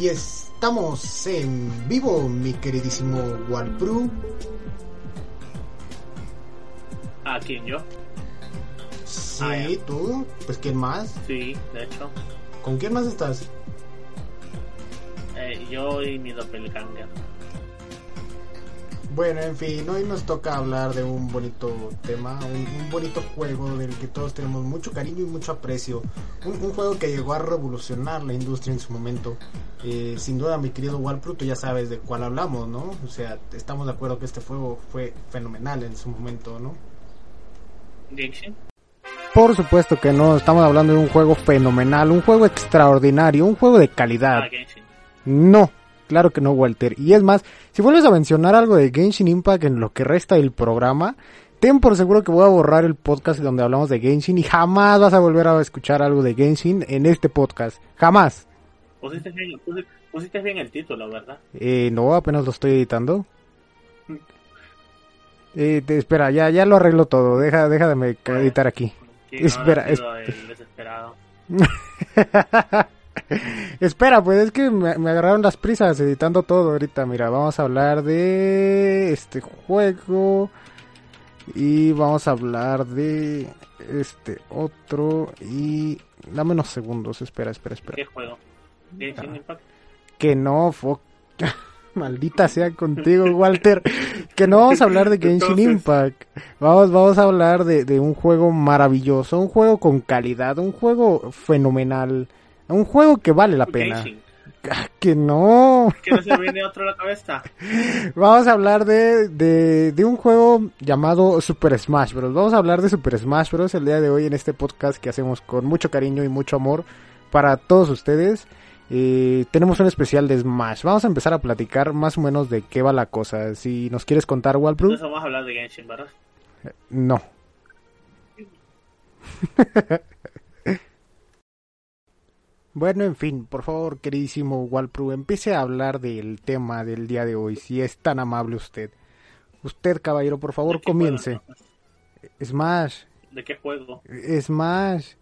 Y estamos en vivo, mi queridísimo Walpru. ¿A quién yo? Sí, Ah, tú. Pues ¿quién más? Sí, de hecho. ¿Con quién más estás? Eh, yo y mi doppelganger. Bueno, en fin, hoy nos toca hablar de un bonito tema, un, un bonito juego del que todos tenemos mucho cariño y mucho aprecio. Un, un juego que llegó a revolucionar la industria en su momento. Eh, sin duda, mi querido Walpru, tú ya sabes de cuál hablamos, ¿no? O sea, estamos de acuerdo que este juego fue fenomenal en su momento, ¿no? Genshin. Por supuesto que no, estamos hablando de un juego fenomenal, un juego extraordinario, un juego de calidad. Ah, Genshin. No, claro que no, Walter. Y es más, si vuelves a mencionar algo de Genshin Impact en lo que resta del programa, ten por seguro que voy a borrar el podcast donde hablamos de Genshin y jamás vas a volver a escuchar algo de Genshin en este podcast. Jamás. Pusiste bien, pusiste bien el título, ¿verdad? Eh, no, apenas lo estoy editando. Eh, te- espera, ya, ya lo arreglo todo. Deja, deja de me editar aquí. ¿Quién no Espera? Espera, pues es que me, me agarraron las prisas editando todo ahorita. Mira, vamos a hablar de este juego y vamos a hablar de este otro y dame unos segundos. Espera, espera, espera. ¿Qué juego? Ah. Que no, maldita sea contigo, Walter. Que no vamos a hablar de Genshin Entonces- Impact. Vamos, vamos a hablar de, de un juego maravilloso, un juego con calidad, un juego fenomenal, un juego que vale la pena. Genshin. Ah, Que no. ¿Que no se viene otro a la cabeza? Vamos a hablar de, de, de un juego llamado Super Smash Bros. Vamos a hablar de Super Smash Bros. el día de hoy en este podcast que hacemos con mucho cariño y mucho amor para todos ustedes. Eh, tenemos un especial de Smash. Vamos a empezar a platicar más o menos de qué va la cosa. Si nos quieres contar, Walpru. Entonces vamos a hablar de Genshin, ¿verdad? No. Bueno, en fin, por favor, queridísimo Walpru, empiece a hablar del tema del día de hoy, si es tan amable usted. Usted, caballero, por favor, ¿De qué comience. juego? Smash, ¿De qué juego? Smash.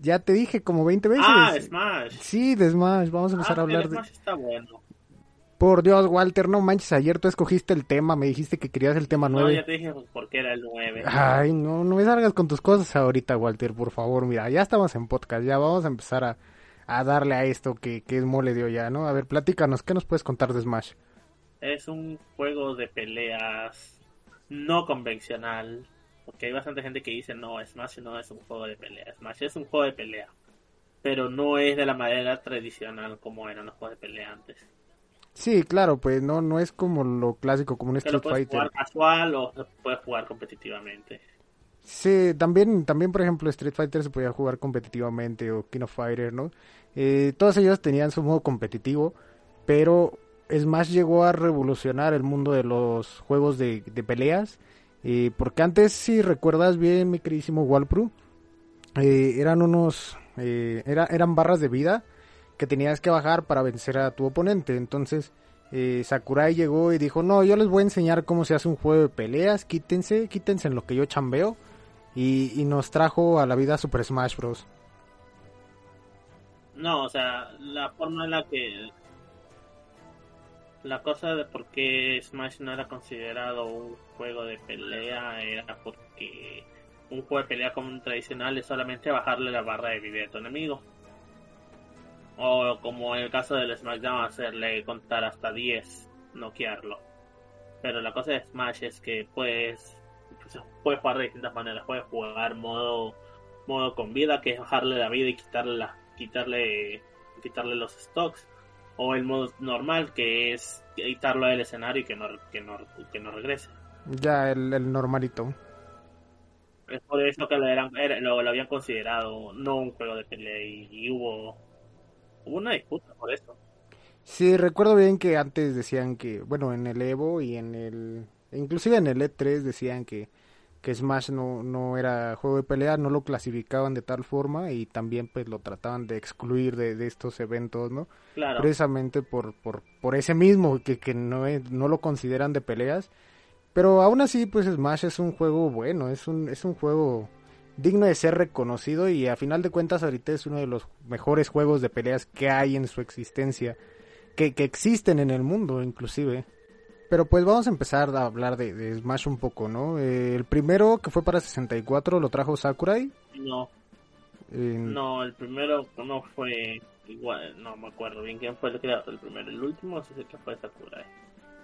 Ya te dije como 20 veces. Ah, Smash. Sí, de Smash, vamos a empezar Ah, a hablar de... Smash está bueno. Por Dios, Walter, no manches, ayer tú escogiste el tema, me dijiste que querías el tema No, 9. ya te dije pues, por qué era el 9. Ay, no, no me salgas con tus cosas ahorita, Walter, por favor. Mira, ya estamos en podcast, ya vamos a empezar a, a darle a esto que, que es mole de ya, ¿no? A ver, platícanos, ¿qué nos puedes contar de Smash? Es un juego de peleas no convencional. Porque hay bastante gente que dice, no, Smash no es un juego de pelea. Smash es un juego de pelea. Pero no es de la manera tradicional como eran los juegos de pelea antes. Sí, claro, pues no, no es como lo clásico, como un Street puedes Fighter. jugar casual o puedes jugar competitivamente. Sí, también, también, por ejemplo, Street Fighter se podía jugar competitivamente o King of Fighter, ¿no? Eh, todos ellos tenían su modo competitivo, pero Smash llegó a revolucionar el mundo de los juegos de, de peleas, eh, porque antes, si recuerdas bien, mi queridísimo Walpru, eh, eran unos, eh, era, eran barras de vida que tenías que bajar para vencer a tu oponente, entonces... Sakurai llegó y dijo, no, yo les voy a enseñar cómo se hace un juego de peleas, quítense, quítense en lo que yo chambeo y, y nos trajo a la vida Super Smash Bros. No, o sea, la forma en la que... La cosa de por qué Smash no era considerado un juego de pelea era porque un juego de pelea como tradicional es solamente bajarle la barra de vida a tu enemigo. O como en el caso del SmackDown, hacerle contar hasta 10, noquearlo. Pero la cosa de Smash es que puedes, pues, puedes jugar de distintas maneras. Puedes jugar modo, modo con vida, que es bajarle la vida y quitarle, la, quitarle, quitarle los stocks. O el modo normal, que es quitarlo del escenario y que no, que no, que no regrese. Ya el, el normalito. Es por eso que lo, eran, era- lo, lo habían considerado no un juego de pelea y, y hubo, hubo una disputa por eso. Sí, recuerdo bien que antes decían que, bueno, en el Evo y en el, inclusive en el E3 decían que, que Smash no, no era juego de pelea, no lo clasificaban de tal forma y también pues lo trataban de excluir de, de estos eventos, ¿no? Claro, precisamente por, por, por ese mismo, que, que no, es- no lo consideran de peleas. Pero aún así, pues Smash es un juego bueno, es un, es un juego digno de ser reconocido y a final de cuentas ahorita es uno de los mejores juegos de peleas que hay en su existencia, que, que existen en el mundo inclusive. Pero pues vamos a empezar a hablar de, Smash un poco, ¿no? Eh, el primero que fue para 64 lo trajo Sakurai. No. No, el primero no fue igual, no me acuerdo bien quién fue el creador del primero. El último sí sé que fue Sakurai.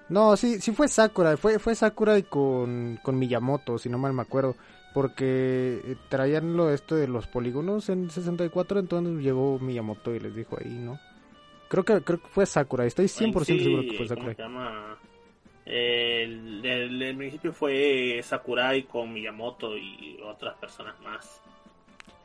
No, sí, sí fue Sakurai, fue, fue Sakurai con, con Miyamoto, si no mal me acuerdo. Porque eh, traían lo esto de los polígonos en 64, entonces llegó Miyamoto y les dijo ahí, ¿no? Creo que, creo que fue Sakurai, estoy 100% seguro que fue Sakurai. Se llama? El, el, principio fue Sakurai con Miyamoto y otras personas más.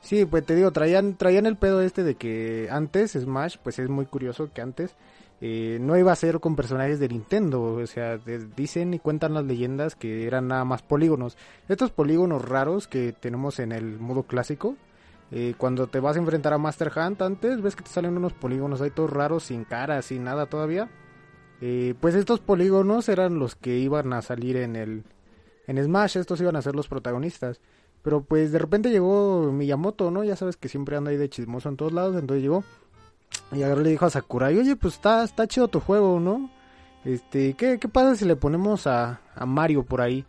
Sí, pues te digo, traían, traían el pedo este de que antes Smash, pues es muy curioso que antes eh, no iba a ser con personajes de Nintendo. O sea, dicen y cuentan las leyendas que eran nada más polígonos. Estos polígonos raros que tenemos en el modo clásico. Eh, cuando te vas a enfrentar a Master Hunt antes, ves que te salen unos polígonos ahí todos raros, sin cara, sin nada todavía. Eh, pues estos polígonos eran los que iban a salir en el en Smash, estos iban a ser los protagonistas. Pero pues de repente llegó Miyamoto, ¿no? Ya sabes que siempre anda ahí de chismoso en todos lados, entonces llegó y ahora le dijo a Sakurai, oye, pues está, está chido tu juego, ¿no? Este, ¿qué, qué pasa si le ponemos a, a Mario por ahí?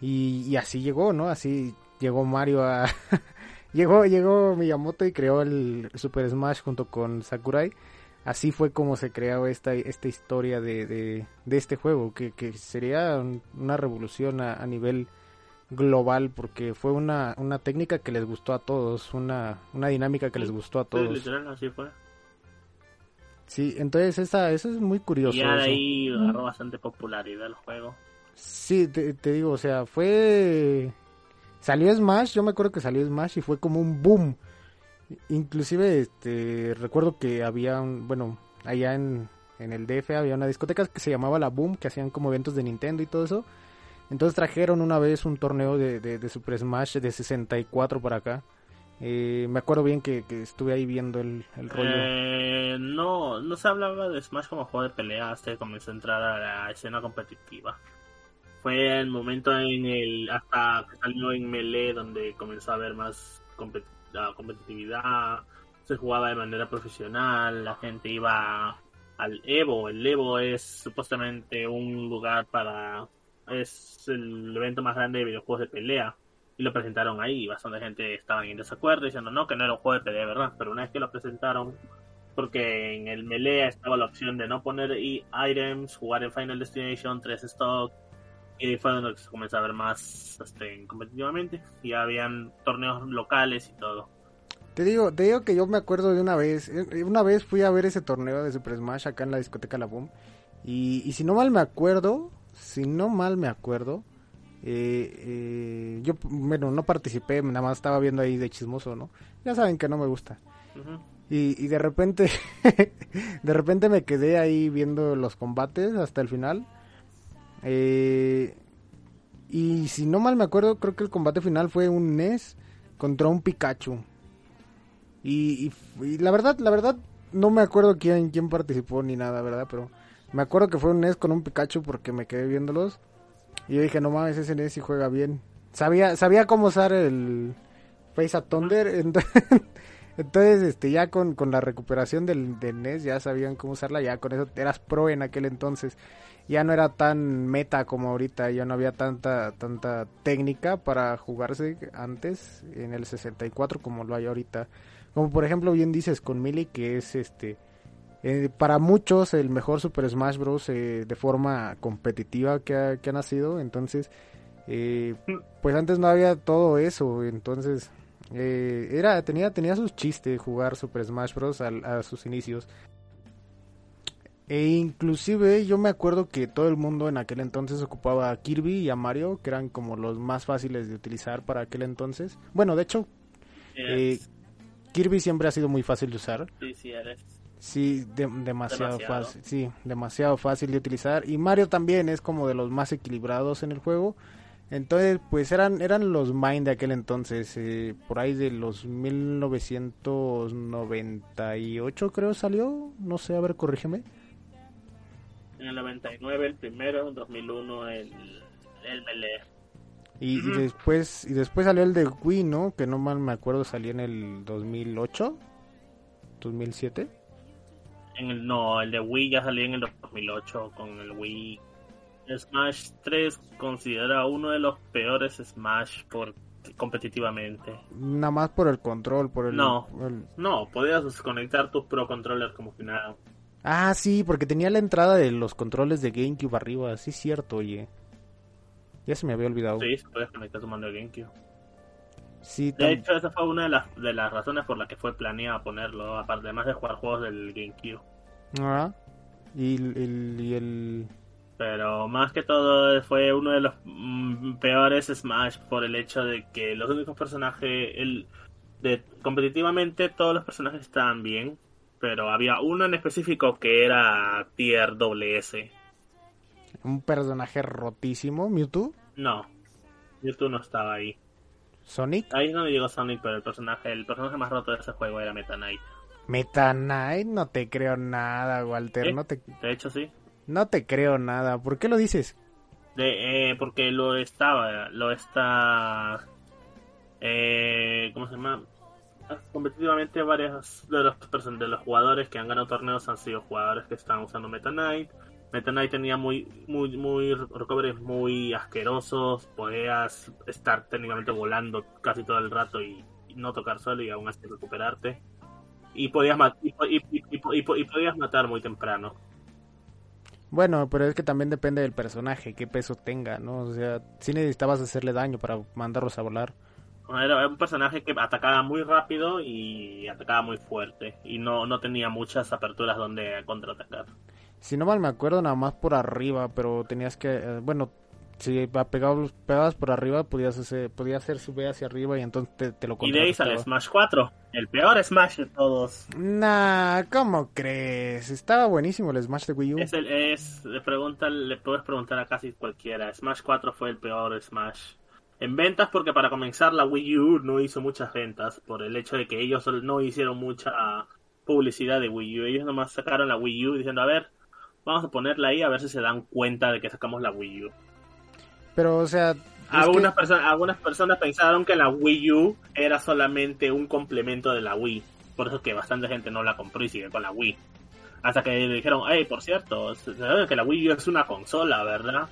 Y, así llegó, ¿no? Así llegó Mario a... llegó, llegó Miyamoto y creó el Super Smash junto con Sakurai así fue como se creó esta, esta historia de, de, este juego, que, que, sería una revolución a, nivel global, porque fue una, una técnica que les gustó a todos, una, una dinámica que les gustó a todos. Sí, así fue. Sí, entonces esa, eso es muy curioso. Y ahí agarró bastante popularidad el juego. Sí, te, te digo, o sea, fue... Salió Smash, yo me acuerdo que salió Smash y fue como un boom Inclusive, este, recuerdo que había un, bueno, allá en, en el DF había una discoteca que se llamaba La Boom, que hacían como eventos de Nintendo y todo eso. Entonces trajeron una vez un torneo de, de, Super Smash de 64 para acá. Eh, me acuerdo bien que, estuve ahí viendo el, rollo. Eh, no, no se hablaba de Smash como juego de pelea hasta que comenzó a entrar a la escena competitiva. Fue el momento en el hasta que salió en Melee donde comenzó a haber más competición la competitividad, se jugaba de manera profesional, la gente iba al Evo, el Evo es supuestamente un lugar para, es el evento más grande de videojuegos de pelea, y lo presentaron ahí, bastante gente estaba en desacuerdo diciendo no, que no era un juego de pelea, ¿verdad? Pero una vez que lo presentaron, porque en el Melee estaba la opción de no poner items, jugar en Final Destination, 3 stock, y fue donde se comenzó a ver más este, competitivamente y habían torneos locales y todo. Te digo, te digo que yo me acuerdo de una vez, eh, una vez fui a ver ese torneo de Super Smash acá en la discoteca La Boom y, y si no mal me acuerdo, si no mal me acuerdo, eh, eh, yo, bueno, no participé, nada más estaba viendo ahí de chismoso, ¿no? Ya saben que no me gusta. y, y de repente, de repente me quedé ahí viendo los combates hasta el final eh, y si no mal me acuerdo, creo que el combate final fue un NES contra un Pikachu. Y, la verdad, la verdad, no me acuerdo quién, quién participó ni nada, ¿verdad? Pero me acuerdo que fue un NES con un Pikachu porque me quedé viéndolos. Y yo dije, no mames, ese NES sí juega bien. Sabía, sabía cómo usar el Face a Thunder. Entonces, este, ya con, con la recuperación del, del NES ya sabían cómo usarla. Ya con eso eras pro en aquel entonces ya no era tan meta como ahorita, ya no había tanta tanta técnica para jugarse antes en el 64 como lo hay ahorita. Como por ejemplo bien dices con Melee que es este eh, para muchos el mejor Super Smash Bros. Eh, de forma competitiva que ha, que ha nacido, entonces eh, pues antes no había todo eso, entonces era tenía tenía sus chistes jugar Super Smash Bros. a sus inicios. E inclusive yo me acuerdo que todo el mundo en aquel entonces ocupaba a Kirby y a Mario, que eran como los más fáciles de utilizar para aquel entonces. Bueno, de hecho, eh, Kirby siempre ha sido muy fácil de usar. Sí, sí, Sí, demasiado, fácil, sí, demasiado fácil de utilizar. Y Mario también es como de los más equilibrados en el juego. Entonces, pues eran, eran los Mind de aquel entonces, eh, por ahí de los 1998 creo salió, no sé, a ver, corrígeme en el 99 el primero, en 2001 el, el Melee. Y, y después y después salió el de Wii, ¿no? Que no mal me acuerdo, salió en el 2008, 2007. En el, no, el de Wii ya salió en el 2008 con el Wii. Smash 3 considera uno de los peores Smash por competitivamente. Nada más por el control, por el... No. el- No, podías desconectar tu Pro Controller como que nada. Ah, sí, porque tenía la entrada de los controles de GameCube arriba, sí es cierto, oye. Ya se me había olvidado. Sí, se podías conectar tu mando de GameCube. Sí, De hecho, esa fue una de las, de las razones por las que fue planeado ponerlo, aparte además de jugar juegos del GameCube. Ah, y el- y el- Pero más que todo fue uno de los mm, peores Smash por el hecho de que los únicos personajes, el, de, competitivamente todos los personajes estaban bien, pero había uno en específico que era tier S. un personaje rotísimo, Mewtwo, No, Mewtwo no estaba ahí. Sonic, Ahí no me llegó Sonic, pero el personaje, el personaje más roto de ese juego era Meta Knight. Meta Knight, no te creo nada, Walter, no te De hecho, sí. No te creo nada. ¿Por qué lo dices? Eh, porque lo estaba, lo está, eh, ¿cómo se llama? Competitivamente varios de los de los jugadores que han ganado torneos han sido jugadores que están usando Meta Knight. Meta Knight tenía muy, muy, muy recovers muy asquerosos, podías estar técnicamente volando casi todo el rato y, no tocar suelo y aún así recuperarte. Y podías, y- y podías matar muy temprano. Bueno, pero es que también depende del personaje, qué peso tenga, ¿no? O sea, si necesitabas hacerle daño para mandarlos a volar. Era un personaje que atacaba muy rápido y atacaba muy fuerte. Y no, no tenía muchas aperturas donde contraatacar. Si no mal me acuerdo, nada más por arriba, pero tenías que, eh, bueno, si pegabas, pegabas por arriba, podías hacer, podías hacer subir hacia arriba y entonces te, te lo Y de ahí sale. Smash 4, el peor Smash de todos. Nah, ¿cómo crees? Estaba buenísimo el Smash de Wii U. Es el, es, le, pregunta, le puedes preguntar a casi cualquiera. Smash 4 fue el peor Smash. En ventas, porque para comenzar la Wii U no hizo muchas ventas, por el hecho de que ellos no hicieron mucha publicidad de Wii U. Ellos nomás sacaron la Wii U diciendo, a ver, vamos a ponerla ahí a ver si se dan cuenta de que sacamos la Wii U. Pero, o sea, es Algunas, que- personas, algunas personas pensaron que la Wii U era solamente un complemento de la Wii. Por eso que bastante gente no la compró y sigue con la Wii. Hasta que le dijeron, hey, por cierto, saben que la Wii U es una consola, ¿verdad?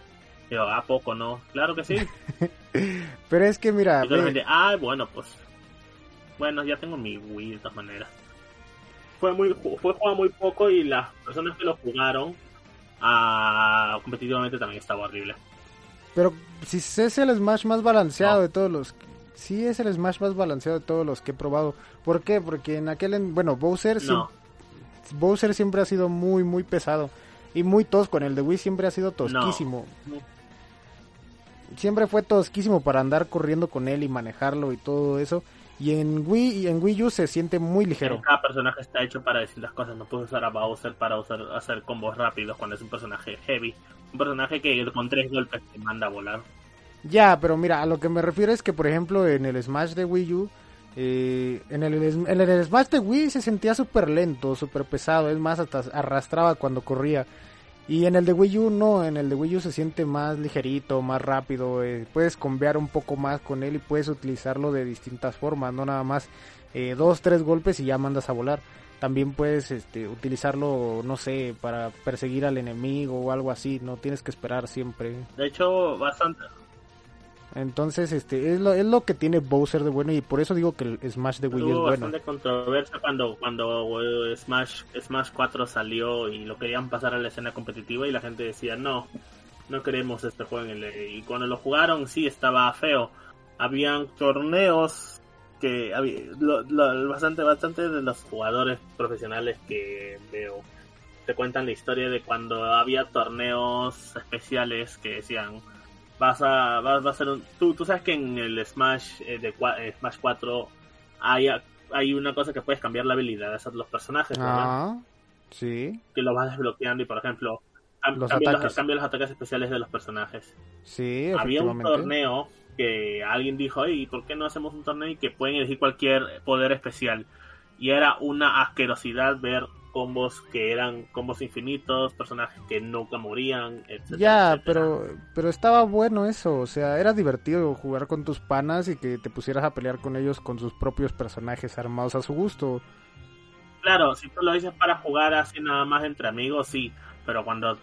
Digo, ¿a poco no? Claro que sí. pero es que mira, Y ve- ah, bueno, pues. Bueno, ya tengo mi Wii de todas maneras. Fue muy fue jugado muy poco y las personas que lo jugaron ah, competitivamente también estaba horrible. Pero si es el Smash más balanceado No. de todos los, sí es el Smash más balanceado de todos los que he probado. ¿Por qué? Porque en aquel, en- bueno, Bowser, No, Bowser siempre ha sido muy, muy pesado y muy tosco. En el de Wii siempre ha sido tosquísimo. Siempre fue tosquísimo para andar corriendo con él y manejarlo y todo eso. Y en Wii, y en Wii U se siente muy ligero. Cada personaje está hecho para distintas cosas. No puedes usar a Bowser para usar, hacer combos rápidos cuando es un personaje heavy. Un personaje que con tres golpes te manda a volar. Ya, pero mira, a lo que me refiero es que, por ejemplo, en el Smash de Wii U, eh, en, el, en el Smash de Wii se sentía súper lento, súper pesado, es más, hasta arrastraba cuando corría. Y en el de Wii U no, en el de Wii U se siente más ligerito, más rápido, eh, puedes convear un poco más con él y puedes utilizarlo de distintas formas, no nada más eh, dos, tres golpes y ya mandas a volar. También puedes este, utilizarlo, no sé, para perseguir al enemigo o algo así, no tienes que esperar siempre. De hecho, bastante. Entonces, este, es lo, es lo que tiene Bowser de bueno y por eso digo que el Smash de Wii U es Hubo bueno. bastante controversia cuando, cuando eh, Smash, Smash 4 salió y lo querían pasar a la escena competitiva y la gente decía no, no queremos este juego en el... Y cuando lo jugaron sí estaba feo. Habían torneos que lo- lo- bastante, bastante de los jugadores profesionales que veo. Te cuentan la historia de cuando había torneos especiales que decían vas a vas, va a ser un tú, tú sabes que en el Smash eh, de eh, Smash 4 hay, hay una cosa que puedes cambiar la habilidad de los personajes ¿verdad? Ah, sí, que lo vas desbloqueando y por ejemplo Los los, los ataques especiales de los personajes. Sí, había un torneo que alguien dijo, ¿y por qué no hacemos un torneo y que pueden elegir cualquier poder especial? Y era una asquerosidad ver combos que eran combos infinitos, personajes que nunca morían, etc. Ya, pero pero estaba bueno eso, o sea, era divertido jugar con tus panas y que te pusieras a pelear con ellos con sus propios personajes armados a su gusto. Claro, si tú lo dices para jugar así nada más entre amigos, sí, pero cuando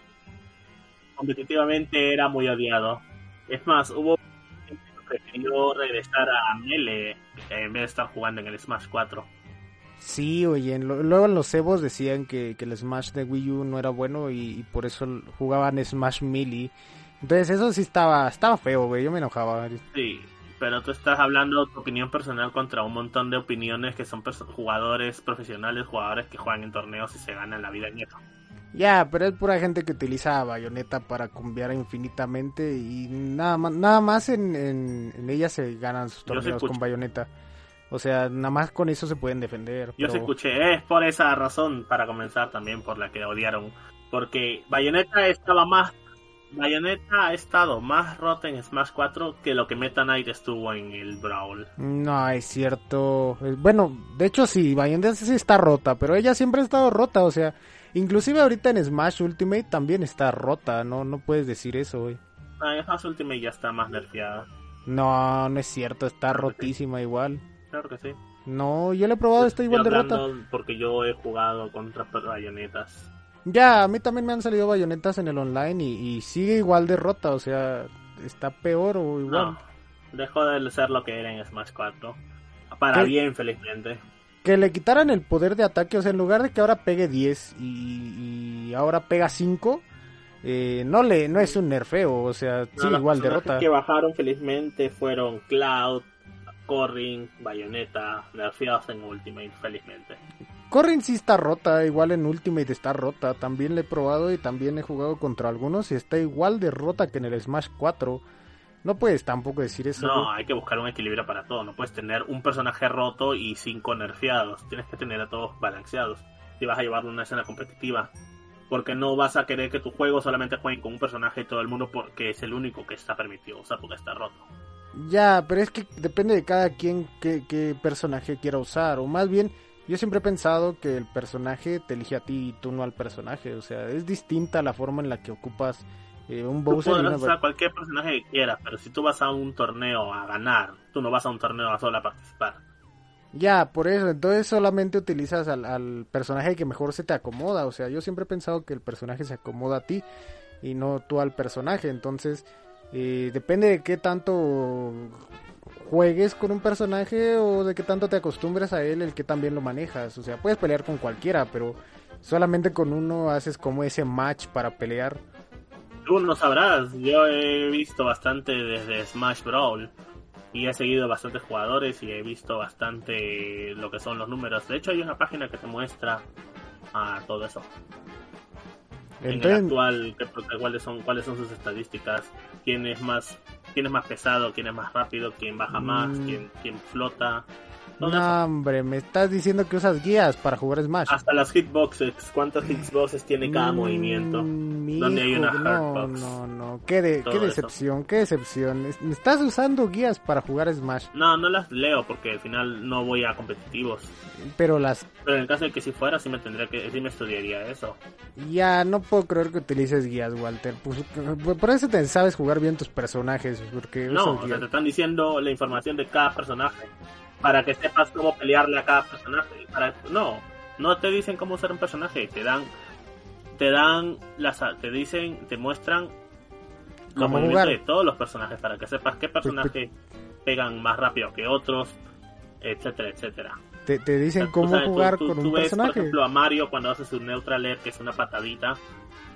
competitivamente era muy odiado. Es más, hubo prefirió regresar a Melee en vez de estar jugando en el Smash 4. Sí, oye, luego en los cebos decían que, que, el Smash de Wii U no era bueno y, y, por eso jugaban Smash Melee. Entonces eso sí estaba estaba feo, güey, yo me enojaba. Sí, pero tú estás hablando tu opinión personal contra un montón de opiniones que son jugadores profesionales, jugadores que juegan en torneos y se ganan la vida en eso. Ya, pero es pura gente que utiliza bayoneta para cumbiar infinitamente y nada más, nada más en, en, en ella se ganan sus torneos con bayoneta. O sea, nada más con eso se pueden defender. Yo se escuché, es por esa razón, para comenzar también, por la que odiaron. Porque Bayonetta estaba más. Bayonetta ha estado más rota en Smash 4 que lo que Meta Knight estuvo en el Brawl. No, es cierto. Bueno, de hecho sí, Bayonetta sí está rota, pero ella siempre ha estado rota, o sea. Inclusive ahorita en Smash Ultimate también está rota, no, no puedes decir eso, güey. Ah, en Smash Ultimate ya está más nerfeada. No, no es cierto, está claro rotísima sí. igual. Claro que sí. No, yo lo he probado, está igual de rota. Porque yo he jugado contra bayonetas. Ya, a mí también me han salido bayonetas en el online y, y sigue igual de rota, o sea, está peor o igual. No, dejó de ser lo que era en Smash 4. Para ¿Qué? bien, felizmente. Que le quitaran el poder de ataque, o sea, en lugar de que ahora pegue 10 y, y ahora pega 5, eh, no le no es un nerfeo, o sea, No, los igual de personajes rota. que bajaron felizmente fueron Cloud, Corrin, Bayonetta, nerfeados en Ultimate, felizmente. Corrin sí está rota, igual en Ultimate está rota, también le he probado y también he jugado contra algunos y está igual de rota que en el Smash 4. No puedes tampoco decir eso. No, hay que buscar un equilibrio para todo. No puedes tener un personaje roto y cinco nerfeados. Tienes que tener a todos balanceados. Si vas a llevarlo a una escena competitiva. Porque no vas a querer que tu juego solamente juegue con un personaje y todo el mundo porque es el único que está permitido usar porque está roto. Ya, pero es que depende de cada quien qué, qué personaje quiera usar. O más bien, yo siempre he pensado que el personaje te elige a ti y tú no al personaje. O sea, es distinta la forma en la que ocupas eh, un Tú Bowser. y podrás una- usar cualquier personaje que quieras, pero si tú vas a un torneo a ganar, tú no vas a un torneo a solo a participar. Ya, por eso, entonces solamente utilizas al, al personaje que mejor se te acomoda. O sea, yo siempre he pensado que el personaje se acomoda a ti y no tú al personaje. Entonces, eh, depende de qué tanto juegues con un personaje o de qué tanto te acostumbres a él, el que también lo manejas. O sea, puedes pelear con cualquiera, pero solamente con uno haces como ese match para pelear. Tú no sabrás, yo he visto bastante desde Smash Brawl y he seguido bastantes jugadores y he visto bastante lo que son los números. De hecho, hay una página que te muestra a todo eso. en el actual, cuáles son cuáles son sus estadísticas, quién es más quién es más pesado, quién es más rápido, quién baja más, Mm. quién, quién flota. No, hombre, me estás diciendo que usas guías para jugar Smash. Hasta las hitboxes, cuántas hitboxes tiene cada Mm, movimiento. mi donde hay una no, no, no, qué, de- qué eso. decepción, qué decepción. Es- Estás usando guías para jugar Smash, No, no las leo porque al final no voy a competitivos. pero las Pero en el caso de que si fuera, sí me tendría que, sí me estudiaría eso. ya no puedo creer que utilices guías, Walter. Pues, por eso te sabes jugar bien tus personajes, porque No, o sea, te están diciendo la información de cada personaje para que sepas cómo pelearle a cada personaje. Para, no, no te dicen cómo usar un personaje, te dan, te dan las, te dicen, te muestran los movimientos jugar. de todos los personajes para que sepas qué personajes pegan más rápido que otros, etcétera, etcétera. Te, te dicen O sea, cómo sabes, jugar tú- con tú un ves, personaje. Por ejemplo, a Mario cuando hace su neutral air, que es una patadita,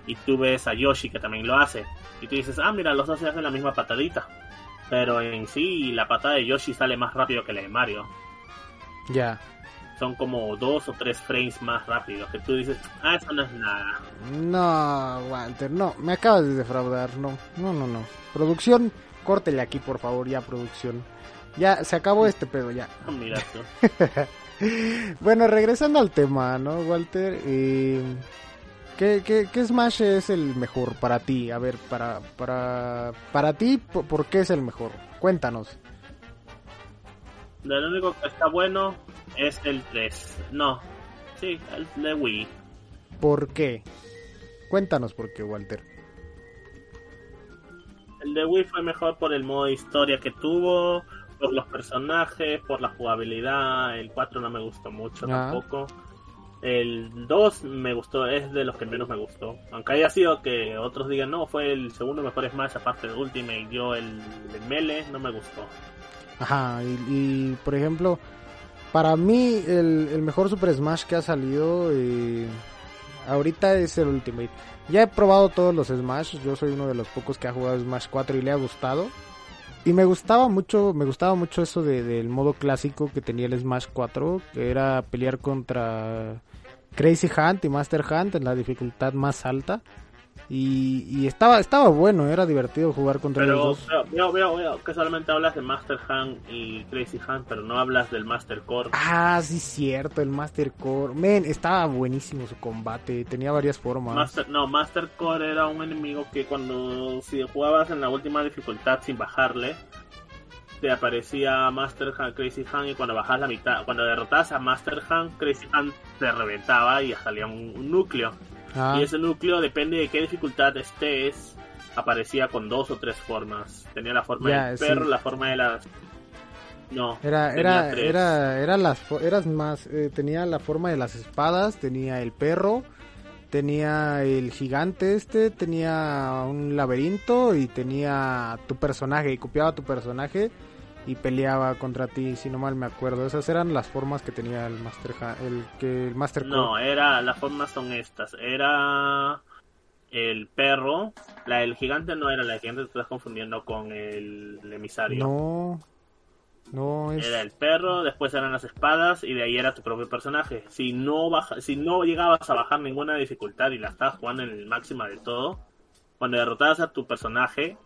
y tú ves a Yoshi que también lo hace, y tú dices, ah, mira, los dos se hacen la misma patadita. Pero en sí, la patada de Yoshi sale más rápido que la de Mario. Ya. Son como dos o tres frames más rápidos, que tú dices, ah, eso no es nada. No, Walter, no, me acabas de defraudar, no, no, no, no. Producción, córtele aquí, por favor, ya, producción. Ya, se acabó este pedo, ya. Ah, Mira tú. Bueno, regresando al tema, ¿no, Walter? Eh, ¿qué, qué, qué Smash es el mejor para ti? A ver, para, para, para ti, ¿por, por qué es el mejor? Cuéntanos. Lo único que está bueno es el 3. No, sí, el de Wii. ¿Por qué? Cuéntanos por qué, Walter. El de Wii fue mejor por el modo historia que tuvo, por los personajes, por la jugabilidad. El 4 no me gustó mucho Ah. tampoco. El 2 me gustó, es de los que menos me gustó. Aunque haya sido que otros digan, no, fue el segundo mejor Smash aparte de Ultimate. Yo el, el Melee no me gustó. Ajá, y, por ejemplo, para mí el, el mejor Super Smash que ha salido eh, ahorita es el Ultimate. Ya he probado todos los Smash, yo soy uno de los pocos que ha jugado Smash 4 y le ha gustado. Y me gustaba mucho, me gustaba mucho eso de, del modo clásico que tenía el Smash 4, que era pelear contra Crazy Hunt y Master Hunt en la dificultad más alta. Y, y estaba, estaba bueno, era divertido jugar contra Pero los dos. veo, veo, veo, veo que solamente hablas de Master Hand y Crazy Hand, pero no hablas del Master Core. Ah, sí, cierto, el Master Core. Men, estaba buenísimo su combate. Tenía varias formas. Master, no, Master Core era un enemigo que cuando si jugabas en la última dificultad sin bajarle, te aparecía Master Hand, Crazy Hand y cuando bajas la mitad, cuando derrotabas a Master Hand, Crazy Hand te reventaba y salía un, un núcleo. Ah, Y ese núcleo, depende de qué dificultad estés, aparecía con dos o tres formas. Tenía la forma del sí. perro, la forma de las... No, era, era, tres. era, era las, eras más, eh, tenía la forma de las espadas, tenía el perro, tenía el gigante este, tenía un laberinto y tenía tu personaje y copiaba tu personaje y peleaba contra ti, si no mal me acuerdo. Esas eran las formas que tenía el Master, el que el Master No, Core. era, las formas son estas. Era el perro. La del gigante no era la del gigante, te estás confundiendo con el, emisario. No, no es. Era el perro, después eran las espadas y de ahí era tu propio personaje. Si no baja, si no llegabas a bajar ninguna dificultad y la estabas jugando en el máxima de todo, cuando derrotabas a tu personaje,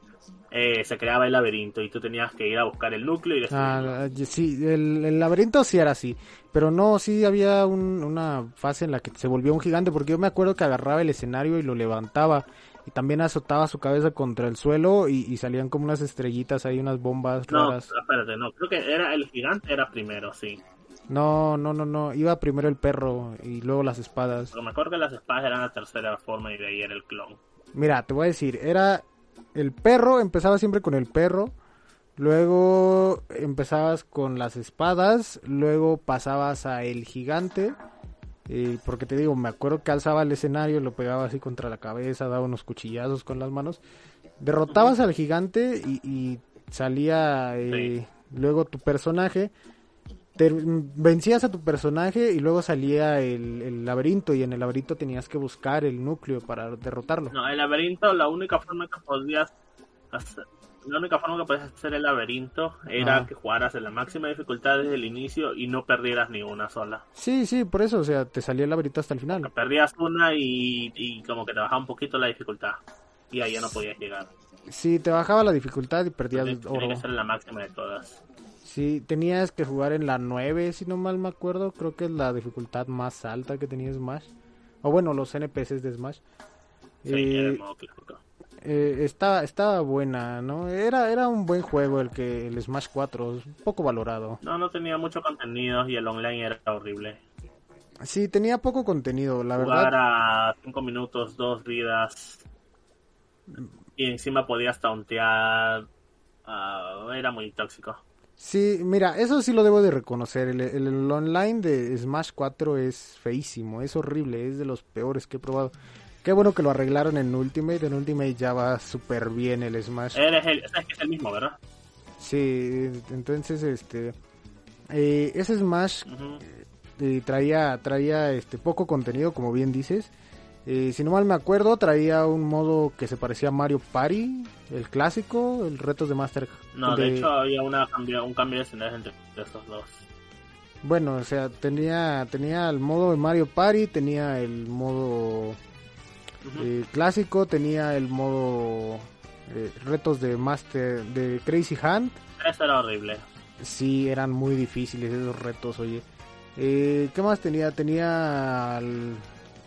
eh, se creaba el laberinto y tú tenías que ir a buscar el núcleo y. Ah, sí, el, el laberinto sí era así, pero no, sí había un- una fase en la que se volvió un gigante, porque yo me acuerdo que agarraba el escenario y lo levantaba, y también azotaba su cabeza contra el suelo y, y salían como unas estrellitas ahí, unas bombas no, raras. espérate, no, creo que era el gigante era primero, sí. No, no, no, no, iba primero el perro y luego las espadas. Porque me acuerdo que las espadas eran la tercera forma y de ahí era el clon. Mira, te voy a decir, era el perro, empezaba siempre con el perro, luego empezabas con las espadas, luego pasabas a el gigante, eh, porque te digo, me acuerdo que alzaba el escenario, lo pegaba así contra la cabeza, daba unos cuchillazos con las manos, derrotabas al gigante y, y salía eh, luego tu personaje. Te- vencías a tu personaje y luego salía el, el laberinto y en el laberinto tenías que buscar el núcleo para derrotarlo. No, el laberinto, la única forma que podías hacer, la única forma que podías hacer el laberinto era Ah. que jugaras en la máxima dificultad desde el inicio y no perdieras ni una sola. Sí, sí, por eso, o sea, te salía el laberinto hasta el final. Perdías una y, y como que te bajaba un poquito la dificultad. Y ahí ya no podías llegar. Sí, te bajaba la dificultad y perdías Tiene, tiene que ser la máxima de todas. Sí, tenías que jugar en la 9, si no mal me acuerdo. Creo que es la dificultad más alta que tenía Smash. O bueno, los NPCs de Smash. Sí, Eh, era el modo clásico. eh, estaba, estaba buena, ¿no? Era, era un buen juego el que el Smash 4, es un poco valorado. No, no tenía mucho contenido y el online era horrible. Sí, tenía poco contenido, la Jugar verdad. a 5 minutos, dos vidas. Y encima podías tauntear. ah, era muy tóxico. Sí, mira, eso sí lo debo de reconocer. El, el- el online de Smash 4 es feísimo, es horrible, es de los peores que he probado. Qué bueno que lo arreglaron en Ultimate. En Ultimate ya va súper bien el Smash. Eres el, sabes que es el mismo, ¿verdad? Sí, entonces este eh, ese Smash eh, traía traía este poco contenido, como bien dices. Eh, si no mal me acuerdo, traía un modo que se parecía a Mario Party, el clásico, el retos de Master. No, de hecho había una un cambio de escenarios entre esos dos. Bueno, o sea, tenía tenía el modo de Mario Party, tenía el modo eh, clásico, tenía el modo eh, retos de Master de Crazy Hand. Eso era horrible. Sí, eran muy difíciles esos retos, oye. Eh, ¿Qué más tenía? Tenía el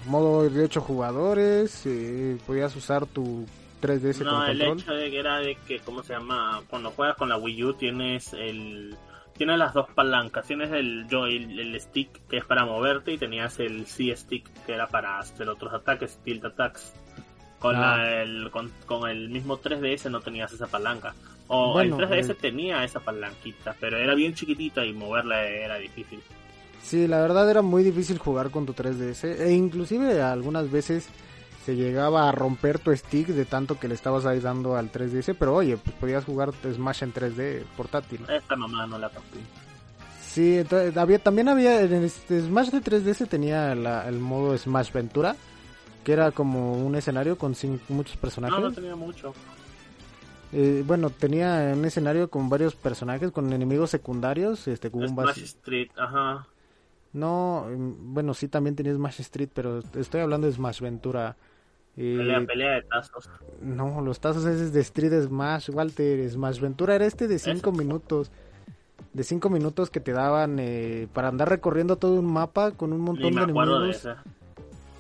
modo de 8 jugadores, eh, podías usar tu 3DS No, con el control. hecho de que era de que, ¿cómo se llama? Cuando juegas con la Wii U tienes el tienes las dos palancas. Tienes el joy, el, stick que es para moverte y tenías el C-stick que era para hacer otros ataques, tilt attacks. Con, Ah. la- el, con, con el mismo 3DS no tenías esa palanca. O Bueno, el 3DS eh. tenía esa palanquita, pero era bien chiquitita y moverla era difícil. Sí, la verdad era muy difícil jugar con tu 3DS e inclusive algunas veces se llegaba a romper tu stick de tanto que le estabas ahí dando al 3DS, pero oye, pues podías jugar Smash en 3D portátil. Esta mamá no la toqué. Sí, entonces, había, también había, en este Smash de 3DS tenía la- el modo Smash Ventura, que era como un escenario con muchos personajes. No, no tenía mucho. Eh, bueno, tenía un escenario con varios personajes, con enemigos secundarios, este. Smash Street, ajá. No, mm, bueno, sí también tenía Smash Street, pero estoy hablando de Smash Ventura. Eh, Pelea, pelea de tazos. no, los tazos esos de Street Smash, Walter, Smash Ventura era este de 5 Ese. minutos. De 5 minutos que te daban eh, para andar recorriendo todo un mapa con un montón me de enemigos.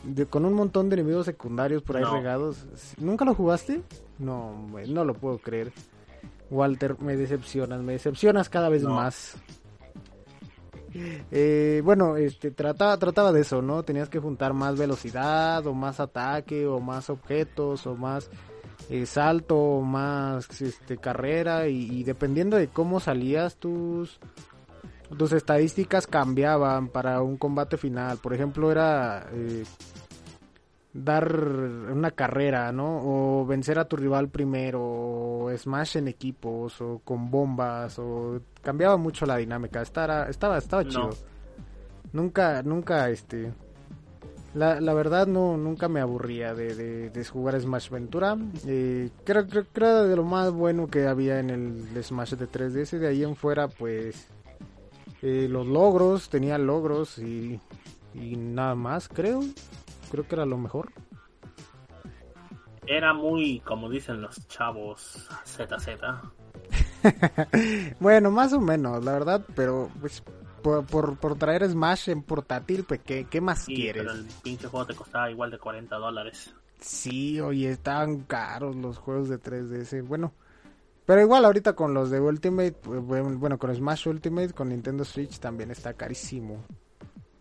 de- con un montón de enemigos secundarios por ahí No. regados. ¿Nunca lo jugaste? No, no lo puedo creer. Walter, me decepcionas, me decepcionas cada vez No. más. Eh, bueno, este trataba, trataba de eso, ¿no? Tenías que juntar más velocidad, o más ataque, o más objetos, o más eh, salto, o más este, carrera, y, dependiendo de cómo salías tus, tus estadísticas cambiaban para un combate final. Por ejemplo, era eh, dar una carrera, ¿no? O vencer a tu rival primero, o smash en equipos, o con bombas, o cambiaba mucho la dinámica. Estaba, estaba, estaba No. chido. Nunca, nunca, este... La, la verdad no nunca me aburría de, de, de jugar Smash Ventura. Eh, creo, creo, creo de lo más bueno que había en el Smash de 3DS. De ahí en fuera, pues eh, los logros, tenía logros y, y nada más, creo. Creo que era lo mejor. Era muy, como dicen los chavos, ZZ. Bueno, más o menos, la verdad, pero pues por, por, por traer Smash en portátil, pues ¿qué, qué más Sí, quieres? pero el pinche juego te costaba igual de 40 dólares. Sí, oye, estaban caros los juegos de 3DS. Bueno, pero igual ahorita con los de Ultimate, pues, bueno, con Smash Ultimate, con Nintendo Switch también está carísimo.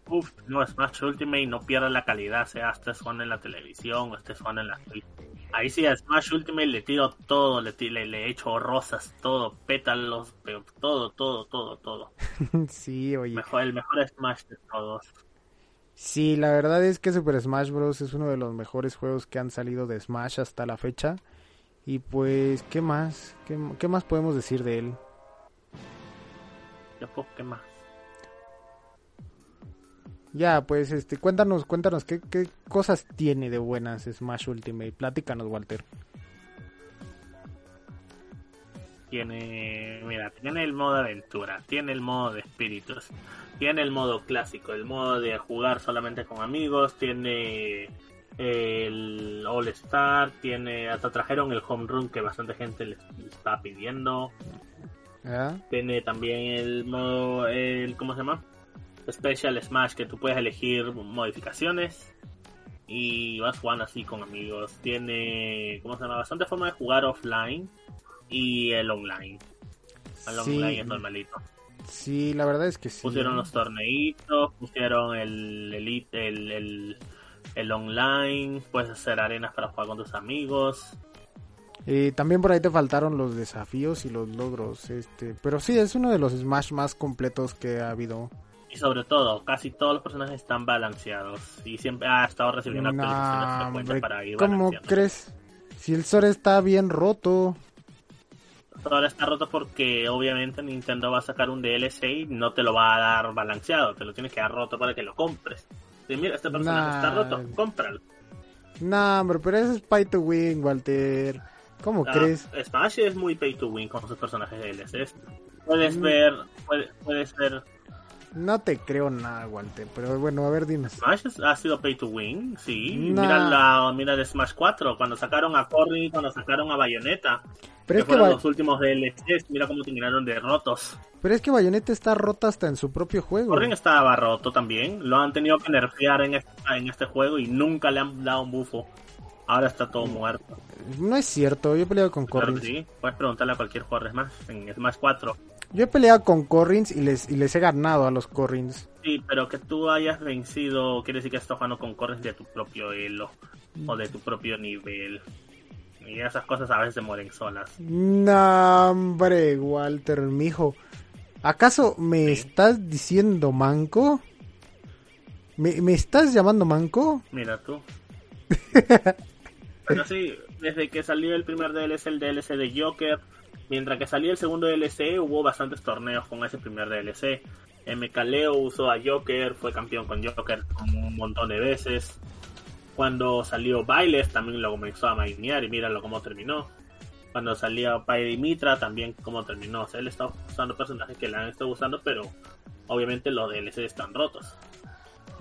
Uf, no, Smash Ultimate no pierde la calidad, sea este Swan en la televisión o este Swan en la Switch. Ahí sí a Smash Ultimate le tiro todo, le, ti- le, le echo rosas, todo, pétalos, todo, todo, todo, todo. sí, oye. Mejor, el mejor Smash de todos. Sí, la verdad es que Super Smash Bros. es uno de los mejores juegos que han salido de Smash hasta la fecha. Y pues, ¿qué más? ¿Qué, qué más podemos decir de él? Ya ¿qué más? Ya, pues, este, cuéntanos, cuéntanos, ¿qué, qué cosas tiene de buenas Smash Ultimate? Platícanos, Walter. Tiene, mira, tiene el modo aventura, tiene el modo de espíritus, tiene el modo clásico, el modo de jugar solamente con amigos, tiene el All Star, tiene, hasta trajeron el Home Run que bastante gente le está pidiendo, ¿Ya? tiene también el modo, el, ¿cómo se llama? Special Smash que tú puedes elegir modificaciones y vas jugando así con amigos, tiene, ¿cómo se llama? Bastante forma de jugar offline y el online. El Sí, online es normalito. sí, la verdad es que sí. Pusieron los torneitos, pusieron el elite, el, el, el online, puedes hacer arenas para jugar con tus amigos. Eh, también por ahí te faltaron los desafíos y los logros, este, pero sí, es uno de los Smash más completos que ha habido. Y sobre todo, casi todos los personajes están balanceados. Y siempre ha estado recibiendo actualizaciones Nah, frecuentes hombre, para ir ¿Cómo crees? Si el Sora está bien roto. Ahora está roto porque obviamente Nintendo va a sacar un DLC y no te lo va a dar balanceado. Te lo tienes que dar roto para que lo compres. Y mira, este personaje Nah. está roto, cómpralo. Nah, hombre, pero ese es Pay to Win, Walter. ¿Cómo Ah, crees? Smash es muy pay to win con sus personajes DLCs. Puedes Mm. ver, puede- puedes ver, No te creo nada, Walter, pero bueno, a ver, dinos. Smash ha sido pay to win, sí. Nah. Mira la, mira de Smash 4, cuando sacaron a Corrin, cuando sacaron a Bayonetta. Pero que es que, fueron Ba- los últimos DLCs, mira cómo terminaron de rotos. pero es que Bayonetta está rota hasta en su propio juego. Corrin estaba roto también, lo han tenido que nerfear en este, en este juego y nunca le han dado un bufo. Ahora está todo muerto. No es cierto, yo he peleado con Claro Corrin. que sí, puedes preguntarle a cualquier jugador de Smash en Smash 4. Yo he peleado con Corrins y les, y les he ganado a los Corrins. Sí, pero que tú hayas vencido quiere decir que estás jugando con Corrins de tu propio elo o de tu propio nivel. Y esas cosas a veces se mueren solas. No, hombre, Walter, mijo. ¿Acaso me estás diciendo manco? ¿Me, ¿Me estás llamando manco? Mira tú. Pero sí, desde que salió el primer DLC, el DLC de Joker, mientras que salió el segundo DLC, hubo bastantes torneos con ese primer DLC. MKLeo usó a Joker, fue campeón con Joker un montón de veces. Cuando salió Bailes también lo comenzó a mainear y míralo cómo terminó. Cuando salió Pai Mitra también cómo terminó. O sea, él está usando personajes que le han estado usando, pero obviamente los DLC están rotos.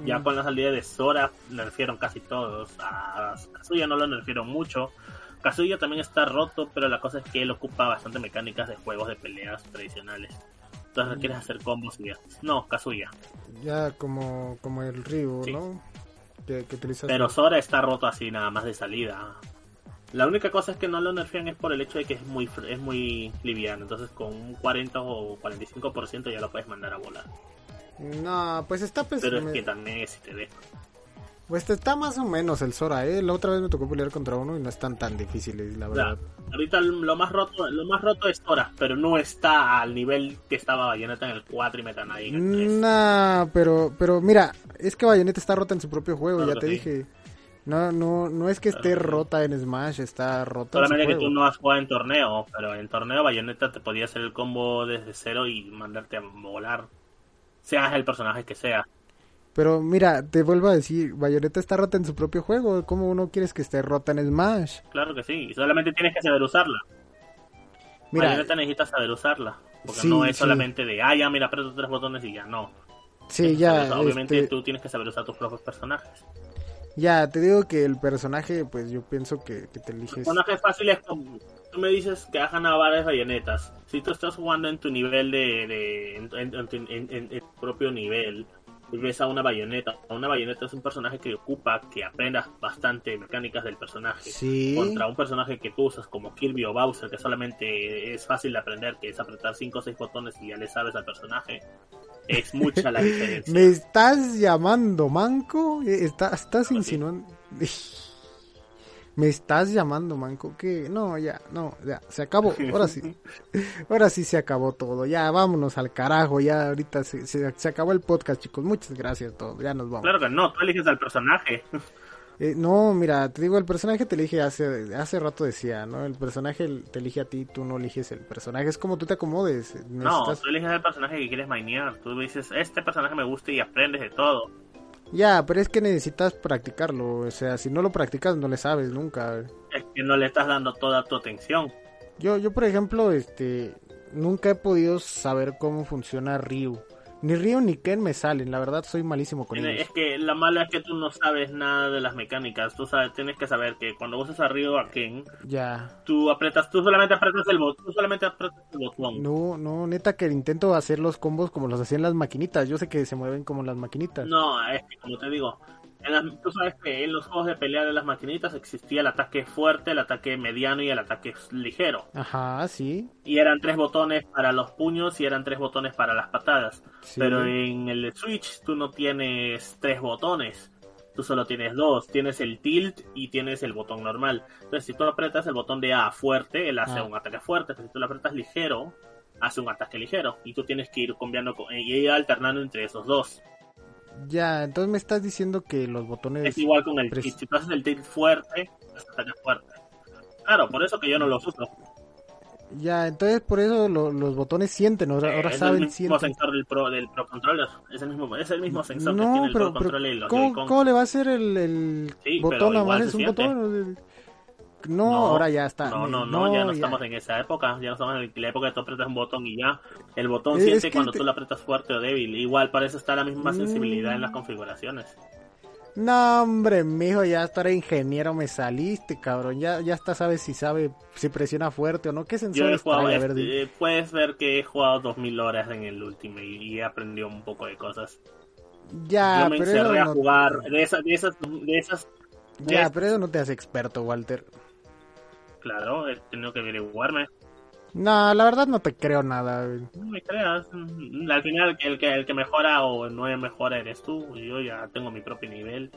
Ya con la salida de Sora nerfieron casi todos. A Kazuya no lo nerfieron mucho. Kazuya también está roto, pero la cosa es que él ocupa bastante mecánicas de juegos de peleas tradicionales. Entonces quieres hacer combos y ya. No, Kazuya. Ya como, como el Ryu, Sí. ¿no? Que, que utilizas. Pero Sora está roto así nada más de salida. La única cosa es que no lo nerfean es por el hecho de que es muy es muy liviano. Entonces con un 40 o 45% ya lo puedes mandar a volar. No, pues está pues, Pero es me- que también es si te deja. pues está más o menos el Sora, ¿eh? La otra vez me tocó pelear contra uno y no están tan difíciles, la O sea, verdad. ahorita lo más roto lo más roto es Sora, pero no está al nivel que estaba Bayonetta en el 4 y Meta Knight en el 3. Nah, pero, pero mira, es que Bayonetta está rota en su propio juego, Claro ya te sí. dije. No, no, no es que esté rota en Smash, está rota en su Solamente que juego. tú no has jugado en torneo, pero en torneo Bayonetta te podía hacer el combo desde cero y mandarte a volar. Seas el personaje que sea. Pero mira, te vuelvo a decir, Bayonetta está rota en su propio juego. ¿Cómo no quieres que esté rota en Smash? Claro que sí, y solamente tienes que saber usarla. Mira, Bayonetta necesitas saber usarla. Porque Sí, no es sí. solamente de, ah, ya, mira, aprieto tres botones y ya no. sí, ya, obviamente este, tú tienes que saber usar tus propios personajes. ya, te digo que el personaje, pues yo pienso que, que te eliges. Personajes fáciles como tú me dices que has ganado varias bayonetas. Si tú estás jugando en tu nivel de, de en, en- en en- tu propio nivel y ves a una bayoneta, una bayoneta es un personaje que ocupa que aprendas bastante mecánicas del personaje. Sí, Contra un personaje que tú usas como Kirby o Bowser, que solamente es fácil de aprender, que es apretar 5 o 6 botones y ya le sabes al personaje. Es mucha la diferencia. ¿me estás llamando manco? Eh, está- ¿Estás insinuando? ¿Me estás llamando manco? ¿Qué? No, ya, no, ya, se acabó. Ahora sí. Ahora sí se acabó todo. Ya, vámonos al carajo. Ya, ahorita se, se, se acabó el podcast, chicos. Muchas gracias a todos. Ya nos vamos. Claro que no, tú eliges al personaje. Eh, no, mira, te digo, el personaje te elige hace, hace rato decía, ¿no? El personaje te elige a ti, tú no eliges el personaje. Es como tú te acomodes. No, tú eliges el personaje que quieres mainear. Tú dices, este personaje me gusta y aprendes de todo. Ya, pero es que necesitas practicarlo. O sea, si no lo practicas, no le sabes nunca. Es que no le estás dando toda tu atención. Yo, yo por ejemplo, este, nunca he podido saber cómo funciona Ryu. Ni Ryu ni Ken me salen, la verdad soy malísimo con ellos. Es que la mala es que tú no sabes nada de las mecánicas. Tú sabes, tienes que saber que cuando usas a Ryu o a Ken, Ya. tú apretas, tú solamente apretas el botón, tú solamente apretas el botón. No, no, neta que intento hacer los combos como los hacían las maquinitas. Yo sé que se mueven como las maquinitas. No, es que como te digo, en tú sabes que en los juegos de pelea de las maquinitas existía el ataque fuerte, el ataque mediano y el ataque ligero. Ajá, sí. Y eran tres botones para los puños y eran tres botones para las patadas. sí. Pero en el Switch tú no tienes tres botones. Tú solo tienes dos. Tienes el tilt y tienes el botón normal. Entonces, si tú apretas el botón de A fuerte, él hace Ah. un ataque fuerte. Pero si tú lo apretas ligero, hace un ataque ligero. Y tú tienes que ir cambiando y ir alternando entre esos dos. Ya, entonces me estás diciendo que los botones... Es igual con el tilt. Si tú haces el tilt fuerte, ataque fuerte. Claro, por eso que yo no los uso. Ya, entonces por eso lo- los botones sienten, ahora, Eh, ahora es el saben, mismo sienten. sensor del Pro, del Pro Controller. Es el mismo, es el mismo sensor que No, tiene el pero, Pro Controller y los ¿cómo, cómo le va a hacer el, el Sí, botón? Nada igual más es un siente. botón. No, ahora ya está. No, no, no, ya no estamos en esa época. Ya no estamos en la época que tú apretas un botón y ya. El botón Es siente cuando te- tú lo apretas fuerte o débil. Igual parece estar la misma sensibilidad en las Mm. configuraciones. No, hombre, mijo, ya hasta era ingeniero me saliste, cabrón. Ya, ya hasta sabes si sabe, si presiona fuerte o no. ¿Qué sensores trae? Ver, este, puedes ver que he jugado 2000 horas en el último y, he aprendido un poco de cosas. Ya, Yo me pero encerré a no- jugar de esas, de esas, de esas, Ya, pero eso no te hace experto, Walter. Claro, he tenido que averiguarme. No, la verdad no te creo nada. güey. No me creas. mm, Al final, el que, el que mejora o no mejora eres tú. Yo ya tengo mi propio nivel.